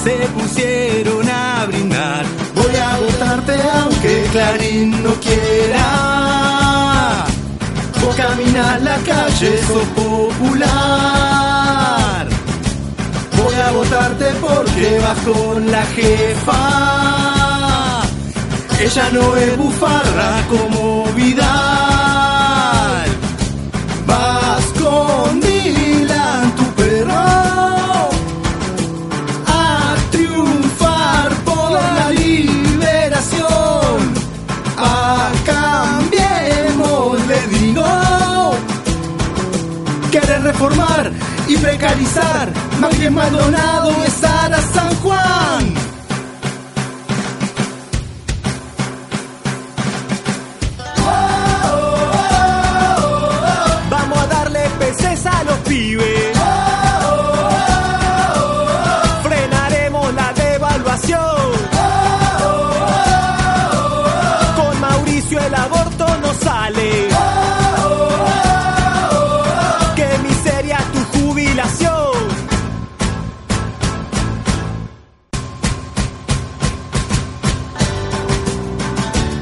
se pusieron a brindar. Voy a votarte aunque Clarín no quiera. Vos caminar la calle, sos popular. Voy a votarte porque vas con la jefa. Ella no es bufarra como Vidal. Reformar y precarizar. Bien Maldonado Sara San Juan.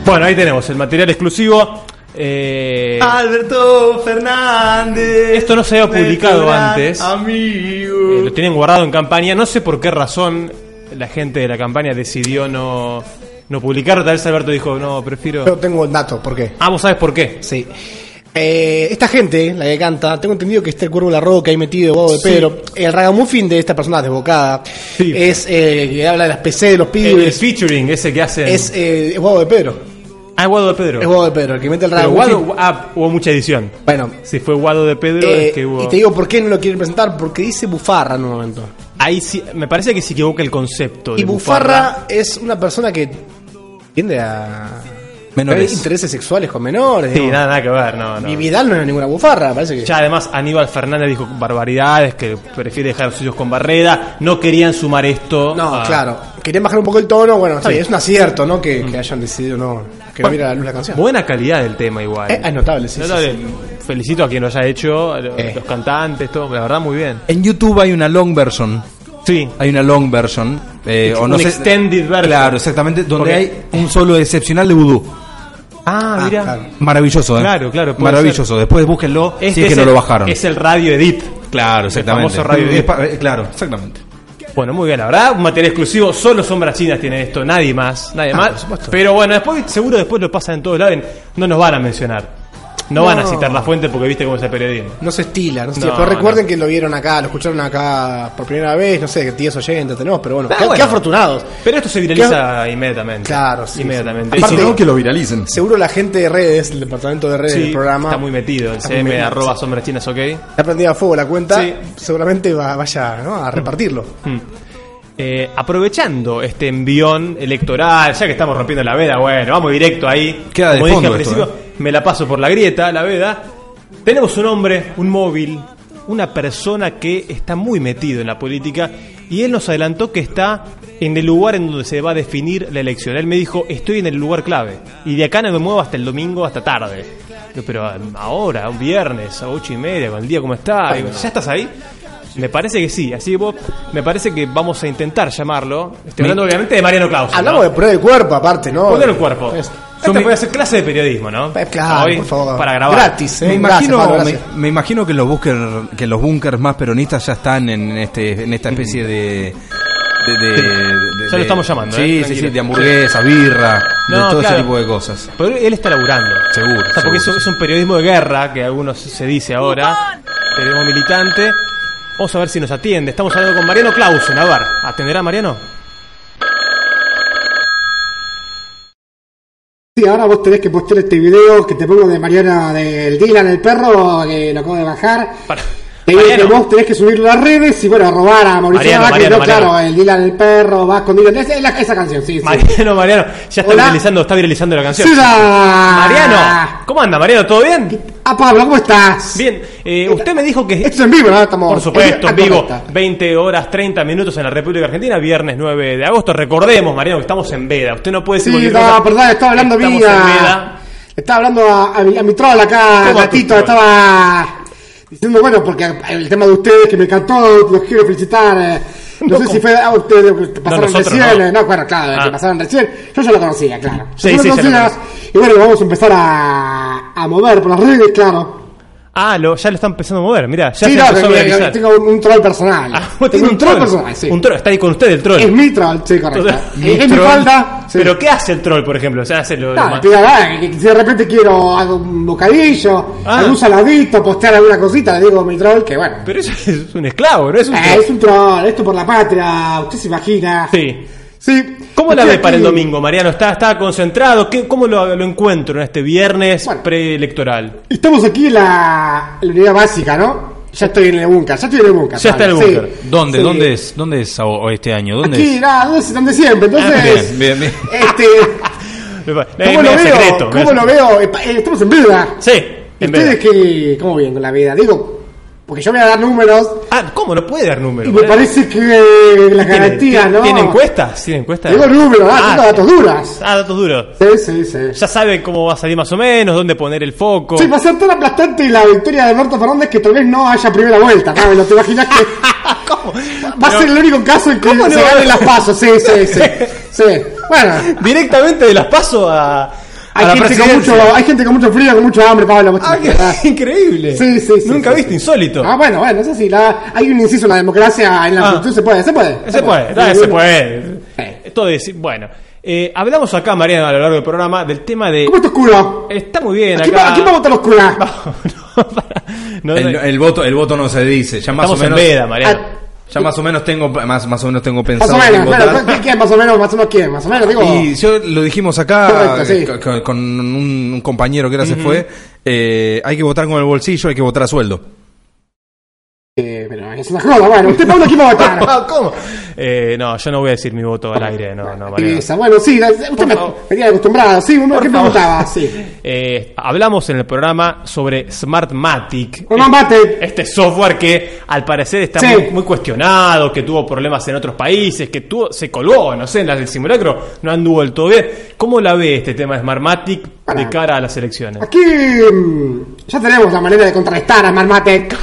Bueno, ahí tenemos el material exclusivo. Eh, Alberto Fernández. Esto no se había publicado antes. Amigo. Eh, lo tienen guardado en campaña. No sé por qué razón la gente de la campaña decidió no, no publicarlo. Tal vez Alberto dijo, no, prefiero. Yo tengo el dato, ¿por qué? Ah, vos sabes por qué. Sí. Eh, esta gente, la que canta, tengo entendido que está el cuervo de la roca ahí metido, Guado de Sí. Pedro. El ragamuffin de esta persona desbocada es eh, que habla de las PC de los El, el pibes. featuring ese que hacen. es eh, es Guado de Pedro. Ah, Guado de Pedro. Es Guado de Pedro, el que mete el Pero. Guado, ah, hubo mucha edición. Bueno, Si fue Guado de Pedro, eh, es que hubo. y te digo por qué no lo quieren presentar, porque dice bufarra en un momento. Ahí sí, me parece que se equivoca el concepto. Y de bufarra es una persona que tiende a Menores. intereses sexuales con menores. Sí, nada, nada que ver, no, no. Y Vidal no es ninguna bufarra, parece que. Ya además Aníbal Fernández dijo barbaridades, que prefiere dejar a los suyos con Barreda, no querían sumar esto. No, a- claro. Querían bajar un poco el tono. Bueno, está Sí. bien, es un acierto, ¿no? Que, que hayan decidido no. Que no viera la luz la canción. Buena calidad del tema igual. Eh, es notable, sí, Notable. sí, Felicito a quien lo haya hecho, a lo- Eh. los cantantes, todo, la verdad muy bien. En YouTube hay una long version Sí. Hay una long version. eh, o no Un sé- extended version. Claro, exactamente. Donde hay un solo excepcional de vudú. Ah, mira. Maravilloso, ¿eh? Claro, claro, puede Maravilloso. ser. Después búsquenlo Este si es que no el- lo bajaron. Es el radio edit. Claro, exactamente. El famoso radio Es edit. pa- eh, claro, exactamente. Bueno, muy bien, la verdad, un material exclusivo, solo Sombras Chinas tiene esto, nadie más, nadie Ah, más. Pero bueno, después seguro después lo pasan en todos lados, no nos van a mencionar. No, van a citar la fuente porque viste cómo es el periodismo. No se estila, no se No, estila. Pero recuerden no. que lo vieron acá, lo escucharon acá por primera vez, no sé, que 10 oyentes tenemos, pero bueno, Ah, qué, bueno. qué afortunados. Pero esto se viraliza inmediatamente. Claro, sí. Inmediatamente. sí. Aparte, Si no, que lo viralicen. Seguro la gente de redes, el departamento de redes Sí, del programa, está muy metido, el CM metido, arroba sí. sombras chinas, ok. ha prendido a fuego la cuenta, Sí. seguramente va- vaya ¿no? a repartirlo. Mm. Eh, aprovechando este envión electoral, ya que estamos rompiendo la veda, bueno, vamos directo ahí. Queda de Como dije fondo al esto, principio, me la paso por la grieta, la veda. Tenemos un hombre, un móvil, una persona que está muy metido en la política y él nos adelantó que está en el lugar en donde se va a definir la elección. Él me dijo, estoy en el lugar clave y de acá no me muevo hasta el domingo, hasta tarde. Yo, pero um, ahora, un viernes, a ocho y media, con el día como está, Digo, ¿ya estás ahí? Me parece que sí, así que vos, me parece que vamos a intentar llamarlo. Estoy hablando obviamente de Mariano Claus. Hablamos de prueba de cuerpo, aparte, ¿no? Poner el cuerpo. Es- Este puede ser clase de periodismo, ¿no? Eh, claro, Hoy, por favor. Para grabar. Gratis, ¿eh? Me Gracias, imagino, Pablo, me, gracias. me imagino que los bunker, que los bunkers más peronistas ya están en este, en esta especie de, de, de- de- Ya lo estamos llamando, Sí, eh, sí, sí, de hamburguesa, birra, de todo claro. ese tipo de cosas. Pero él está laburando. Seguro, O sea, porque seguro, es, es un periodismo de guerra, que algunos se dice ahora. Periodismo militante. Vamos a ver si nos atiende. Estamos hablando con Mariano Clausen. A ver, ¿atenderá Mariano? Sí, ahora vos tenés que postear este video que te pongo de Mariana del Dylan, el perro, que lo acabo de bajar. Que Mariano. vos tenés que subirlo a las redes y bueno, robar a Mauricio Mariano, no, claro, el Dylan, el perro, vas con Dylan, esa, esa canción, sí, sí. Mariano, Mariano. Ya está Hola. viralizando, está viralizando la canción. Sí, la- Mariano, ¿cómo anda, Mariano? ¿Todo bien? Ah, Pablo, ¿cómo estás? Bien, eh, usted me dijo que... Esto es en vivo, ¿no? Estamos... Por supuesto, en vivo, correcto. 20 horas 30 minutos en la República Argentina, viernes 9 de agosto. Recordemos, Mariano, que estamos en veda. Usted no puede decir Sí, no, perdón, estaba hablando Estamos mía. en veda. Estaba hablando a, a mi, a mi troll acá, ¿Cómo a tu gatito, estaba diciendo, bueno, porque el tema de ustedes que me encantó, los quiero felicitar. eh, No, No, sé si fue a ustedes que pasaron nosotros recién, no. eh, no, bueno, claro, Ah. que pasaron recién. Yo ya lo conocía, claro. Yo sí, lo conocía, y bueno, vamos a empezar a, a mover por las redes, claro. Ah, lo, ya lo están empezando a mover, mirá, ya sí, se no, empezó a que- tengo un, un troll personal. Ah, tengo un troll personal, sí. Un troll, está ahí con usted el troll. Es mi troll, sí, correcto. Mi es mi sí. Pero ¿qué hace el troll, por ejemplo? O sea, hace lo, lo No, que, ah, que si de repente quiero algo- un bocadillo, Ah. algún saladito, postear alguna cosita, le digo a mi troll que bueno. Pero eso es un esclavo, ¿no? Es un Eh, troll. es un troll, esto por la patria, usted se imagina. Sí. Sí. ¿Cómo la Estoy ve para el domingo, Mariano? ¿Está, está concentrado? ¿Qué, ¿Cómo lo, lo encuentro en este viernes preelectoral? Estamos aquí en la, la unidad básica, ¿no? Ya estoy en el búnker, ya estoy en el búnker. Ya está en el búnker. Sí. ¿Dónde? Sí. ¿Dónde es? ¿Dónde es este año? ¿Dónde Aquí, es? nada, donde, donde siempre. Entonces, Ah, bien, bien, bien. este, <laughs> ¿Cómo ¿cómo lo veo? ¿Cómo lo veo? Estamos en vida. Sí, en ¿Ustedes qué, cómo vienen con la vida? Digo, porque yo voy a dar números Ah, ¿cómo? No puede dar y números. me Mariano. parece que la ¿Tiene- garantía, tiene- ¿no? ¿Tiene encuestas? ¿Tiene encuestas? Digo números, ah, sí. datos duras. Ah, datos duros. Sí, sí, sí. Ya sabe cómo va a salir más o menos, dónde poner el foco. Sí, va a ser tan aplastante la victoria de Alberto Fernández que tal vez no haya primera vuelta, ¿no? ¿Te imaginas que <laughs> va a ser el único caso en que ¿Cómo se no? las pasos? Sí, sí, sí. sí. <laughs> Bueno, Directamente de las paso a, a hay gente, con mucho, hay gente con mucho frío, con mucho hambre, Pablo. Ah, qué increíble. Sí, sí, sí. Nunca sí, viste, sí. insólito. Ah, bueno, bueno, eso sí, la, hay un inciso en la democracia, en la Ah. Se puede, se puede. Se puede, se puede. Todo es, bueno. Eh, hablamos acá, Mariano, a lo largo del programa del tema de. ¿Cómo está oscuro? Está muy bien ¿A quién, acá. a quién va a votar oscura? <laughs> No, el, no, el voto, el voto no se dice. Ya más estamos o menos. en veda, Mariano. Ya más o menos tengo, más, más o menos tengo Más pensado. o menos, en votar. bueno, ¿qué, qué, más o menos, más o menos quién? Más o menos, digo. Y yo lo dijimos acá Correcto, sí. eh, con, con un, un compañero que ahora se fue. eh, hay que votar con el bolsillo, hay que votar a sueldo. Eh, pero es una joda, bueno, usted Pablo, ¿quién va a votar? Ah, ¿Cómo? Eh, no, yo no voy a decir mi voto al aire, no, no. Esa, bueno, sí, usted me venía acostumbrado, sí, ¿qué me preguntaba? Sí. <laughs> Eh, hablamos en el programa sobre Smartmatic. Smartmatic. Este software que al parecer está Sí. muy, muy cuestionado, que tuvo problemas en otros países, que tuvo, se colgó, no sé, en las del simulacro, no anduvo del todo bien. ¿Cómo la ve este tema de Smartmatic de cara a las elecciones? Aquí mm, ya tenemos la manera de contrarrestar a Marmatec.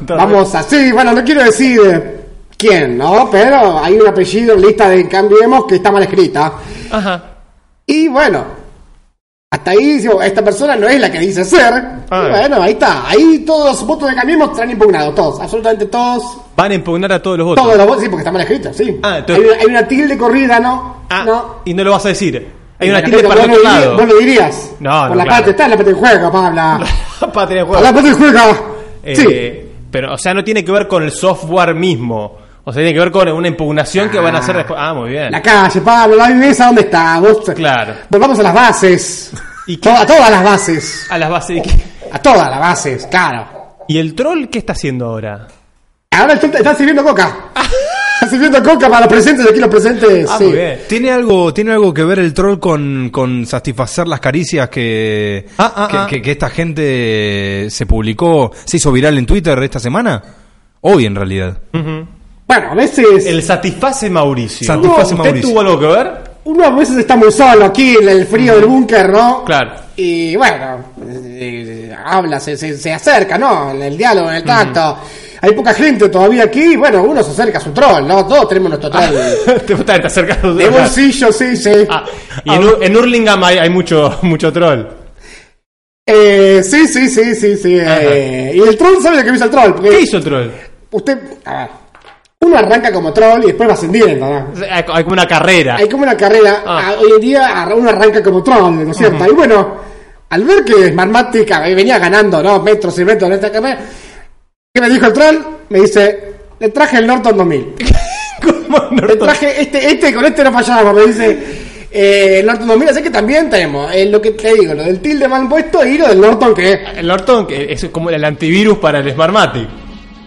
Vamos así, bueno, no quiero decir eh, quién, ¿no? Pero hay un apellido en lista de Cambiemos que está mal escrita. Ajá. Y bueno, hasta ahí esta persona no es la que dice ser. Ah. Y bueno, ahí está. Ahí todos los votos de Cambiemos están impugnados, todos, absolutamente todos. Van a impugnar a todos los votos. Todos los votos, sí, porque está mal escrito, sí. Ah, entonces- hay, una, hay una tilde corrida, ¿no? Ah, no. y no lo vas a decir. Hay una La tilde para el otro lo dirías- lado. Vos lo dirías. No, Por no, la claro. parte, está en la parte del juego, Pablo. Patria de A juego. la parte del juego. Eh, Sí. Pero, o sea, no tiene que ver con el software mismo. O sea, tiene que ver con una impugnación que van a hacer después. Ah, muy bien. La calle, Pablo, la viveza, ¿dónde está? Vos, Claro. Volvamos a las bases. <laughs> ¿Y qué? A todas las bases. A las bases? A todas las bases, claro. ¿Y el troll qué está haciendo ahora? Ahora está, está sirviendo coca. <laughs> <laughs> está sirviendo coca para los presentes, aquí los presentes. Ah, sí. muy bien. ¿Tiene algo, ¿Tiene algo que ver el troll con, con satisfacer las caricias que, Ah, ah, que, ah. que- que esta gente se publicó, se hizo viral en Twitter esta semana? Hoy en realidad. Bueno, a veces. El satisface Mauricio. Satisface ¿Usted Mauricio. tuvo algo que ver? Uno a veces está muy solo aquí en el frío del búnker, ¿no? Claro. Y bueno, eh, habla, se, se, se acerca, ¿no? En el diálogo, en el tacto. Hay poca gente todavía aquí, bueno, uno se acerca a su troll, ¿no? Todos tenemos nuestro troll. <laughs> te gusta te acercas a de bolsillo, sí, sí. Ah, y en, Ur- en Hurlingham hay, hay mucho, <laughs> mucho troll. Eh, sí, sí, sí, sí, sí. eh, y el troll sabe lo que hizo el troll. ¿Qué hizo el troll? Usted, a ver, uno arranca como troll y después va ascendiendo, ¿no? Hay, como una carrera. Hay como una carrera. Ah. ah, Hoy en día uno arranca como troll, ¿no es cierto? Y bueno, al ver que Smartmatic ah, venía ganando, ¿no? Metros y metros en esta carrera, ¿qué me dijo el troll? Me dice, le traje el Norton 2000. <laughs> Le traje este, este, con este no fallábamos, me dice. Eh, el Norton 2000, así que también tenemos eh, lo que te digo, lo del tilde mal puesto y lo del Norton que... El Norton que es como el antivirus para el Smartmatic.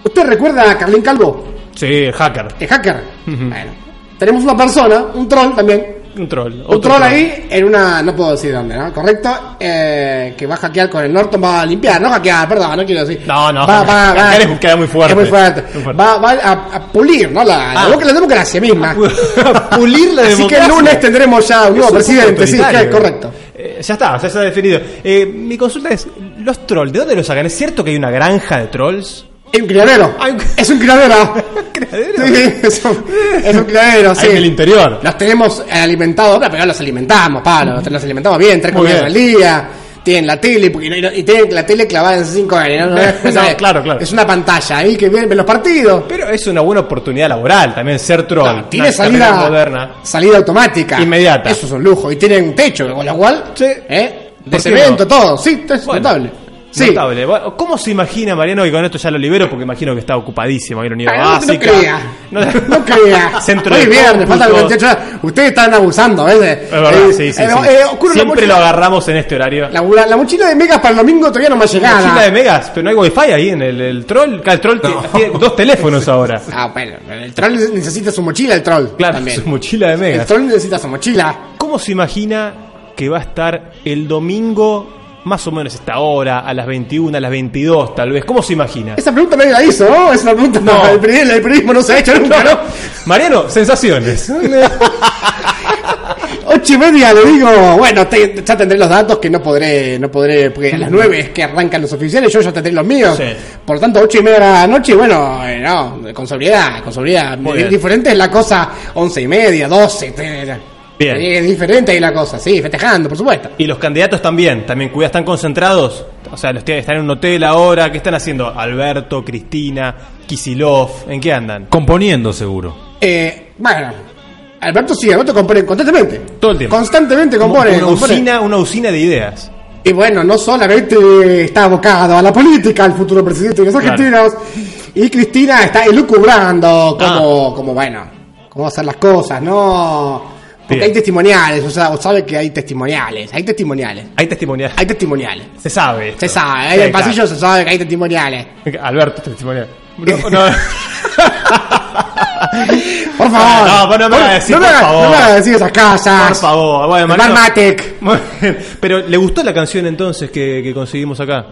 ¿Usted recuerda a Carlín Calvo? Sí, el hacker. El hacker. Bueno, tenemos una persona, un troll también, Un troll. Un troll ahí en una, no puedo decir dónde, ¿no? Correcto, eh, que va a hackear con el Norton, va a limpiar, no hackear, perdón, no quiero decir. No, no, va, va, va, es- queda muy fuerte. Es muy fuerte. Muy fuerte. Va, va a, a pulir, ¿no? La, la Ah. boca- la democracia misma. <laughs> Pulir la Así que democracia. el lunes tendremos ya un nuevo presidente, sí, correcto. Eh, ya está, ya está definido. Eh, mi consulta es, los trolls, ¿de dónde los sacan? ¿Es cierto que hay una granja de trolls? Es un criadero. Hay un- Es un criadero. <laughs> <laughs> ¿Criadero? Sí, es un, es un criadero, sí. Ahí en el interior. Los tenemos alimentados, pero los alimentamos, Pablo. Los, los alimentamos bien, tres comidas al día. Tienen la tele, y, tienen la tele clavada en 5 años. <laughs> ¿no? No, claro, claro. Es una pantalla ahí que ven, los partidos. Pero es una buena oportunidad laboral también ser troll. No, tiene salida moderna. salida automática. Inmediata. Eso es un lujo. Y tienen techo, con lo cual, ¿eh? de ¿Por qué cemento, no? todo. Sí, es Bueno, notable. Sí. Notable. ¿Cómo se imagina Mariano? Y con esto ya lo libero porque imagino que está ocupadísimo. Hay una unidad Ay, no- no básica. crea. <laughs> No, No crea. <laughs> Centro Hoy de es viernes, faltan cómputos. 28 horas. Ustedes están abusando, ¿ves? Es verdad, Eh, sí, sí, eh, eh, Siempre mochila- lo agarramos en este horario. La, la- la mochila de megas para el domingo todavía no me ha llegado. Mochila de megas, pero no hay wifi ahí en el, el troll. El troll tiene- tiene dos teléfonos <laughs> ahora. Ah, bueno, el troll necesita su mochila, el troll. Claro, también. su mochila de El megas. troll necesita su mochila. ¿Cómo se imagina que va a estar el domingo, más o menos esta hora, a las 21, a las 22 tal vez? ¿Cómo se imagina? Esa pregunta nadie la hizo, ¿no? Es una pregunta. No. El, periodismo, el periodismo no se ha hecho nunca, ¿no? Mariano, sensaciones. <laughs> Ocho y media le digo, bueno, te- ya tendré los datos que no podré, no podré, porque a las nueve es que arrancan los oficiales, yo ya tendré los míos. Sí. Por lo tanto, ocho y media de la noche, bueno, eh, no, con sobriedad, con sobriedad. Muy Di- bien. Diferente es la cosa, once y media, doce. Bien. Es diferente ahí la cosa, sí, festejando, por supuesto. Y los candidatos también, también cuida, están concentrados. O sea, los están en un hotel ahora. ¿Qué están haciendo? Alberto, Cristina, Kisilov, ¿en qué andan? Componiendo seguro. Eh, bueno, Alberto sí, Alberto compone constantemente. Todo el tiempo. Constantemente compone. una compone. usina, una usina de ideas. Y bueno, no solamente está abocado a la política, al futuro presidente de los Claro. argentinos, y Cristina está elucubrando Ah. cómo, cómo, bueno, cómo hacer las cosas, ¿no? Porque hay testimoniales, o sea, sabe que hay testimoniales, hay testimoniales, Hay testimonial. hay testimoniales. Se sabe. esto. Se sabe, Sí, en el claro. pasillo se sabe que hay testimoniales. Alberto, testimonial. No, <laughs> no. <laughs> Por favor. No, no me haga decir, no me por haga- favor. no me haga decir esas casas. Por favor. Bueno, Mariano-. <laughs> Pero, ¿le gustó la canción entonces que, que conseguimos acá?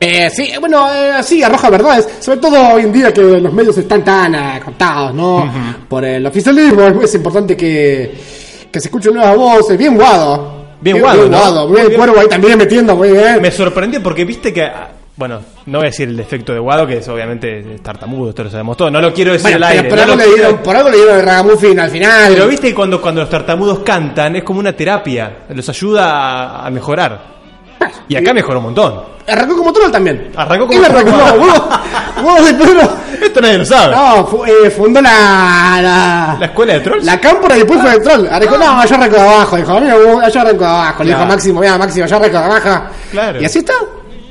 Eh, sí, bueno, eh, sí, arroja verdades, sobre todo hoy en día que los medios están tan eh, cortados, ¿no? Por el oficialismo, es importante que, que se escuchen nuevas voces, bien guado. Bien guado, bien ¿no? guado, Muy bien bien. cuervo ahí también metiendo, muy bien. Me sorprendió porque viste que ah, Bueno, no voy a decir el defecto de Guado, que es obviamente es tartamudo, esto lo sabemos todos. No lo quiero decir Bueno, al aire. por, no algo le dieron, por algo le dieron el ragamuffin al final. Pero viste que cuando, cuando los tartamudos cantan es como una terapia, los ayuda a, a mejorar. Y acá mejoró un montón. Arrancó como troll también. Arrancó ¿Quién como arrancó? No, <laughs> <laughs> vos, vos de Pedro. Esto nadie lo sabe. No, fu- eh, fundó la, la. ¿La escuela de trolls? La cámpora y después fue el troll. Arrancó, no, yo arranco de abajo. Dijo, mira, vos, yo arranco de abajo. Le dijo Claro. Máximo, mira, Máximo, yo arranco de abajo. Claro. Y así está.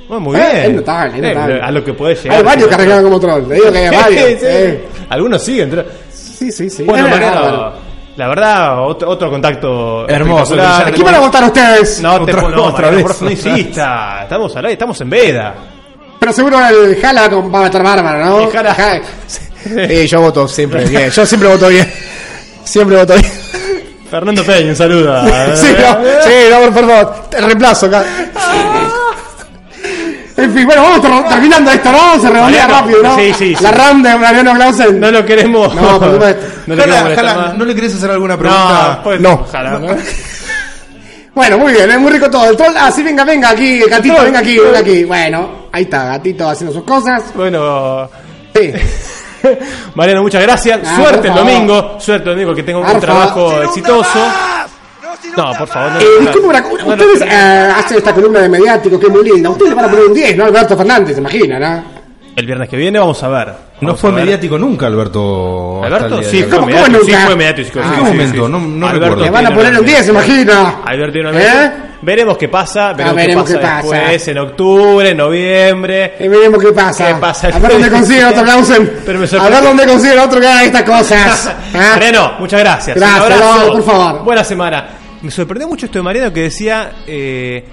Bueno, muy Eh, bien. es notable, es Eh, notable. a lo que podés llegar. Hay varios que arrancaron como troll. Le digo que hay <laughs> varios. Sí, sí. eh. Algunos siguen. Sí, sí, sí. Bueno, Es Mariano, bárbaro. la verdad, otro, otro contacto Hermoso, espectacular. ¿Qué van a votar ustedes? No, te Otra- no, otra vez. no insista. Estamos al aire, estamos en veda. Pero seguro el Jala con- va a estar bárbaro, ¿no? Sí, yo voto siempre bien. Yo siempre voto bien. Siempre voto bien. Fernando Peña, un saludo. <laughs> Sí, no, sí, no, por favor. Te reemplazo acá. En fin, bueno, vamos ter- terminando esto, ¿no? Se redondea rápido, ¿no? sí, sí, sí. La RAM de Mariano Clausen. No lo queremos. No, por supuesto. <laughs> No, le. ¿no querés hacer alguna No, pregunta? pues, No. ojalá, ¿no? Bueno, muy bien, es muy rico todo. El troll, ah, sí, venga, venga aquí, gatito, venga aquí, venga aquí. Bueno, ahí está, gatito haciendo sus cosas. Bueno, Sí. <laughs> Mariano, muchas gracias. Ah, Suerte el domingo. Suerte el domingo, que tenga un trabajo exitoso. No, por favor. No, Eh, disculpe una cosa, no, no, ustedes no, eh, hacen esta columna de mediático que es muy linda. Ustedes le van a poner un 10, ¿no? Alberto Fernández, se imagina, ¿no? El viernes que viene vamos a ver. No Vamos fue a ver. mediático nunca, Alberto. hasta ¿Alberto? el día Sí, de hoy. fue ¿Cómo- mediático. cómo Sí, nunca? fue mediático. Ah, sí, ¿en sí, qué sí, momento? sí. No- no Alberto recuerdo. Le van a poner un 10, se imagina. Alberto tiene una ¿Eh? Veremos qué pasa. Veremos, veremos qué, qué pasa pasa. después, en octubre, en noviembre. Y veremos qué pasa. ¿Qué pasa? A ver dónde consiguen otro Clausen. Pero me A ver dónde consiguen otro que haga estas cosas. <laughs> ¿Ah? Freno, muchas gracias. Gracias, Un abrazo. no, por favor. Buena semana. Me sorprendió mucho esto de Mariano que decía: eh,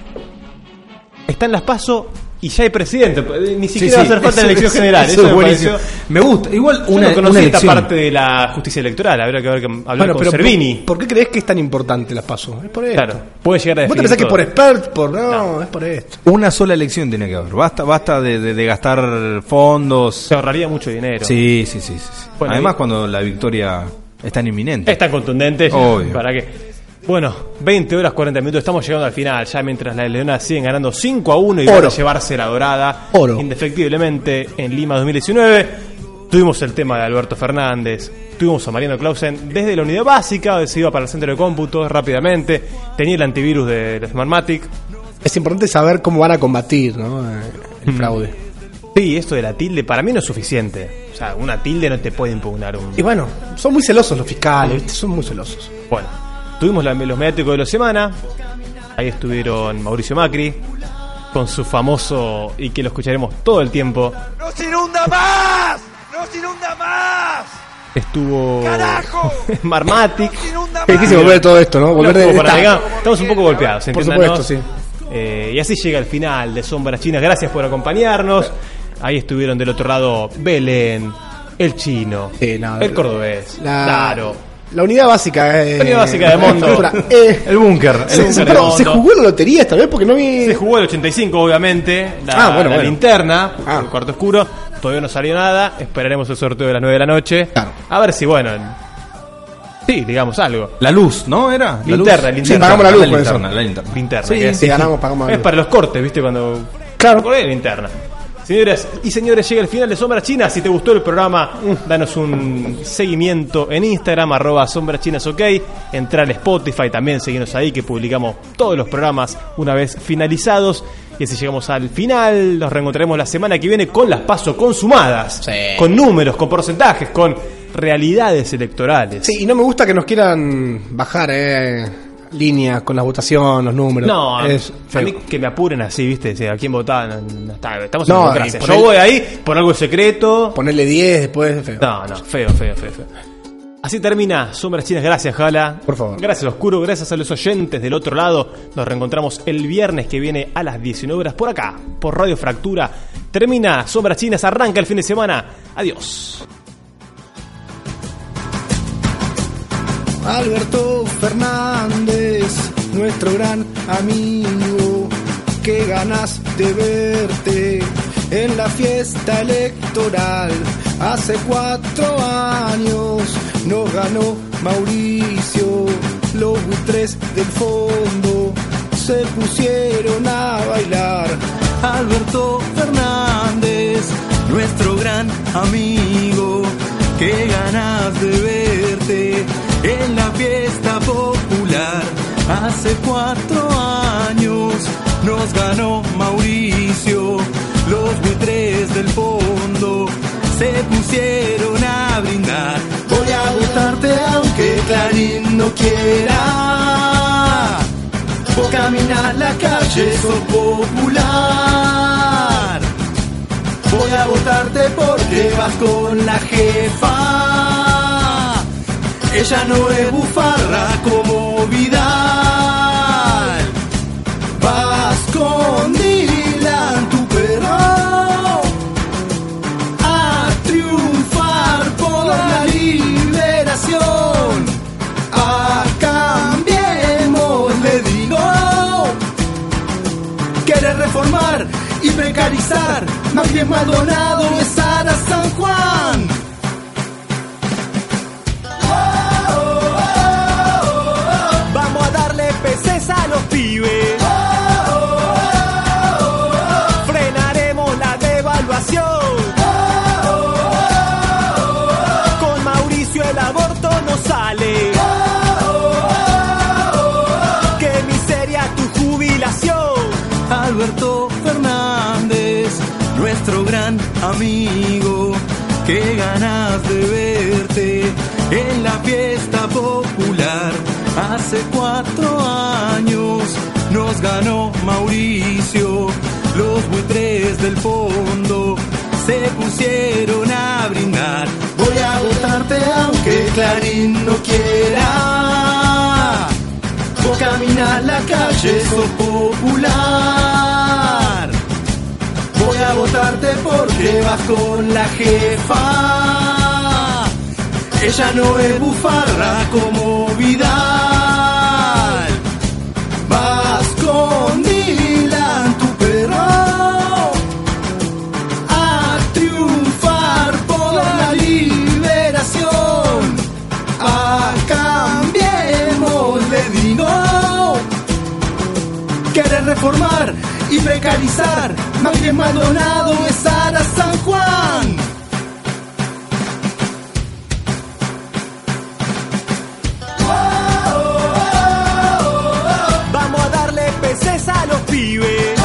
Están las pasos y ya hay presidente. Ni siquiera va a hacer falta la elección general. Eso, me buenísimo. pareció. Me gusta. Igual Yo una, no conocí una esta parte de la justicia electoral. Habría que ver que hablar Bueno, con pero Cervini. ¿por, por qué crees que es tan importante las pasos? Es por esto. Claro, puede llegar a ¿Vos te pensás que por expert? Por no, es por esto. Una sola elección tiene que haber. Basta, basta de, de- de gastar fondos. Se ahorraría mucho dinero. Sí, sí, sí. sí, sí. Bueno, Además, y- cuando la victoria es tan inminente. Es tan contundente. Obvio. ¿Para qué? Bueno, 20 horas 40 minutos, estamos llegando al final, ya mientras las Leonas siguen ganando 5 a 1 y van Oro. a llevarse la dorada Oro. indefectiblemente en Lima 2019. Tuvimos el tema de Alberto Fernández, tuvimos a Mariano Clausen desde la unidad básica, se iba para el centro de cómputo rápidamente, tenía el antivirus de, de Smartmatic. Es importante saber cómo van a combatir ¿no? Eh, el fraude. Sí, esto de la tilde para mí no es suficiente. O sea, una tilde no te puede impugnar un... Y bueno, son muy celosos los fiscales, ¿viste? Son muy celosos. Bueno, tuvimos la- los mediáticos de la semana. Ahí estuvieron Mauricio Macri con su famoso y que lo escucharemos todo el tiempo. ¡No se inunda más! ¡No se inunda más! Estuvo ¡Carajo! <laughs> Marmatic. ¡No se inunda Es más! difícil volver de todo esto, ¿no? Volver de, para esta- estamos un poco golpeados, Por supuesto, sí. Eh, y así llega el final de Sombras Chinas. Gracias por acompañarnos. Ahí estuvieron del otro lado Belén, el chino, Sí, no, el cordobés. la- Claro. La unidad básica eh, La unidad básica de Mondo. Eh, El búnker. Se, se- ¿se jugó la lotería esta vez porque no vi. Se jugó el 85, obviamente, la, Ah, bueno, la bueno. linterna, Ah. el cuarto oscuro. Todavía no salió nada. Esperaremos el sorteo de las 9 de la noche. Claro. A ver si, bueno. Sí, digamos algo. La luz, ¿no? ¿Era? La Linterna, luz. linterna. Sí, pagamos la luz linterna, la linterna. Linterna. Sí, si ganamos, pagamos la Es luz. para los cortes, ¿viste? Cuando. Claro. Corte de linterna. Señoras y señores, llega el final de Sombra China. Si te gustó el programa, danos un seguimiento en Instagram, arroba Sombra Chinas OK. Entrar al Spotify también, seguirnos ahí, que publicamos todos los programas una vez finalizados. Y así llegamos al final. Nos reencontraremos la semana que viene con las pasos consumadas. Sí. Con números, con porcentajes, con realidades electorales. Sí, y no me gusta que nos quieran bajar eh, línea con la votación, los números. No, es a mí que me apuren así, ¿viste? ¿A quién votar? No, está, estamos en No, democracia. Yo voy ahí por algo secreto. Ponerle 10 después feo. No, no, feo, feo, feo, feo. Así termina Sombras Chinas. Gracias, Jala. Por favor. Gracias, Oscuro. Gracias a los oyentes del otro lado. Nos reencontramos el viernes que viene a las 19 horas por acá, por Radio Fractura. Termina Sombras Chinas. Arranca el fin de semana. Adiós. Alberto Fernández, nuestro gran amigo, qué ganas de verte en la fiesta electoral. Hace cuatro años nos ganó Mauricio, los buitres del fondo se pusieron a bailar. Alberto Fernández, nuestro gran amigo. Qué ganas de verte la fiesta popular. Hace cuatro años nos ganó Mauricio, los buitres del fondo se pusieron a brindar. Voy a votarte aunque Clarín no quiera. Vos caminar la calle, sos popular. Voy a votarte porque vas con la jefa. Ella no es bufarra como Vidal. Vas con Dylan, tu perro. A triunfar por la liberación. A cambiemos, le digo. Quiere reformar y precarizar. Más bien Maldonado es Sara San Juan. Amigo. Qué ganas de verte en la fiesta popular. Hace cuatro años nos ganó Mauricio, los buitres del fondo se pusieron a brindar. Voy a votarte aunque Clarín no quiera. Vos caminas la calle, sos popular. A votarte porque vas con la jefa. Ella no es bufarra como Vidal. Vas con Dylan, tu perro. A triunfar por la liberación. A cambiemos, le digo. Quiere reformar y precarizar. Más Maldonado es Ara San Juan. Vamos a darle peces a los pibes.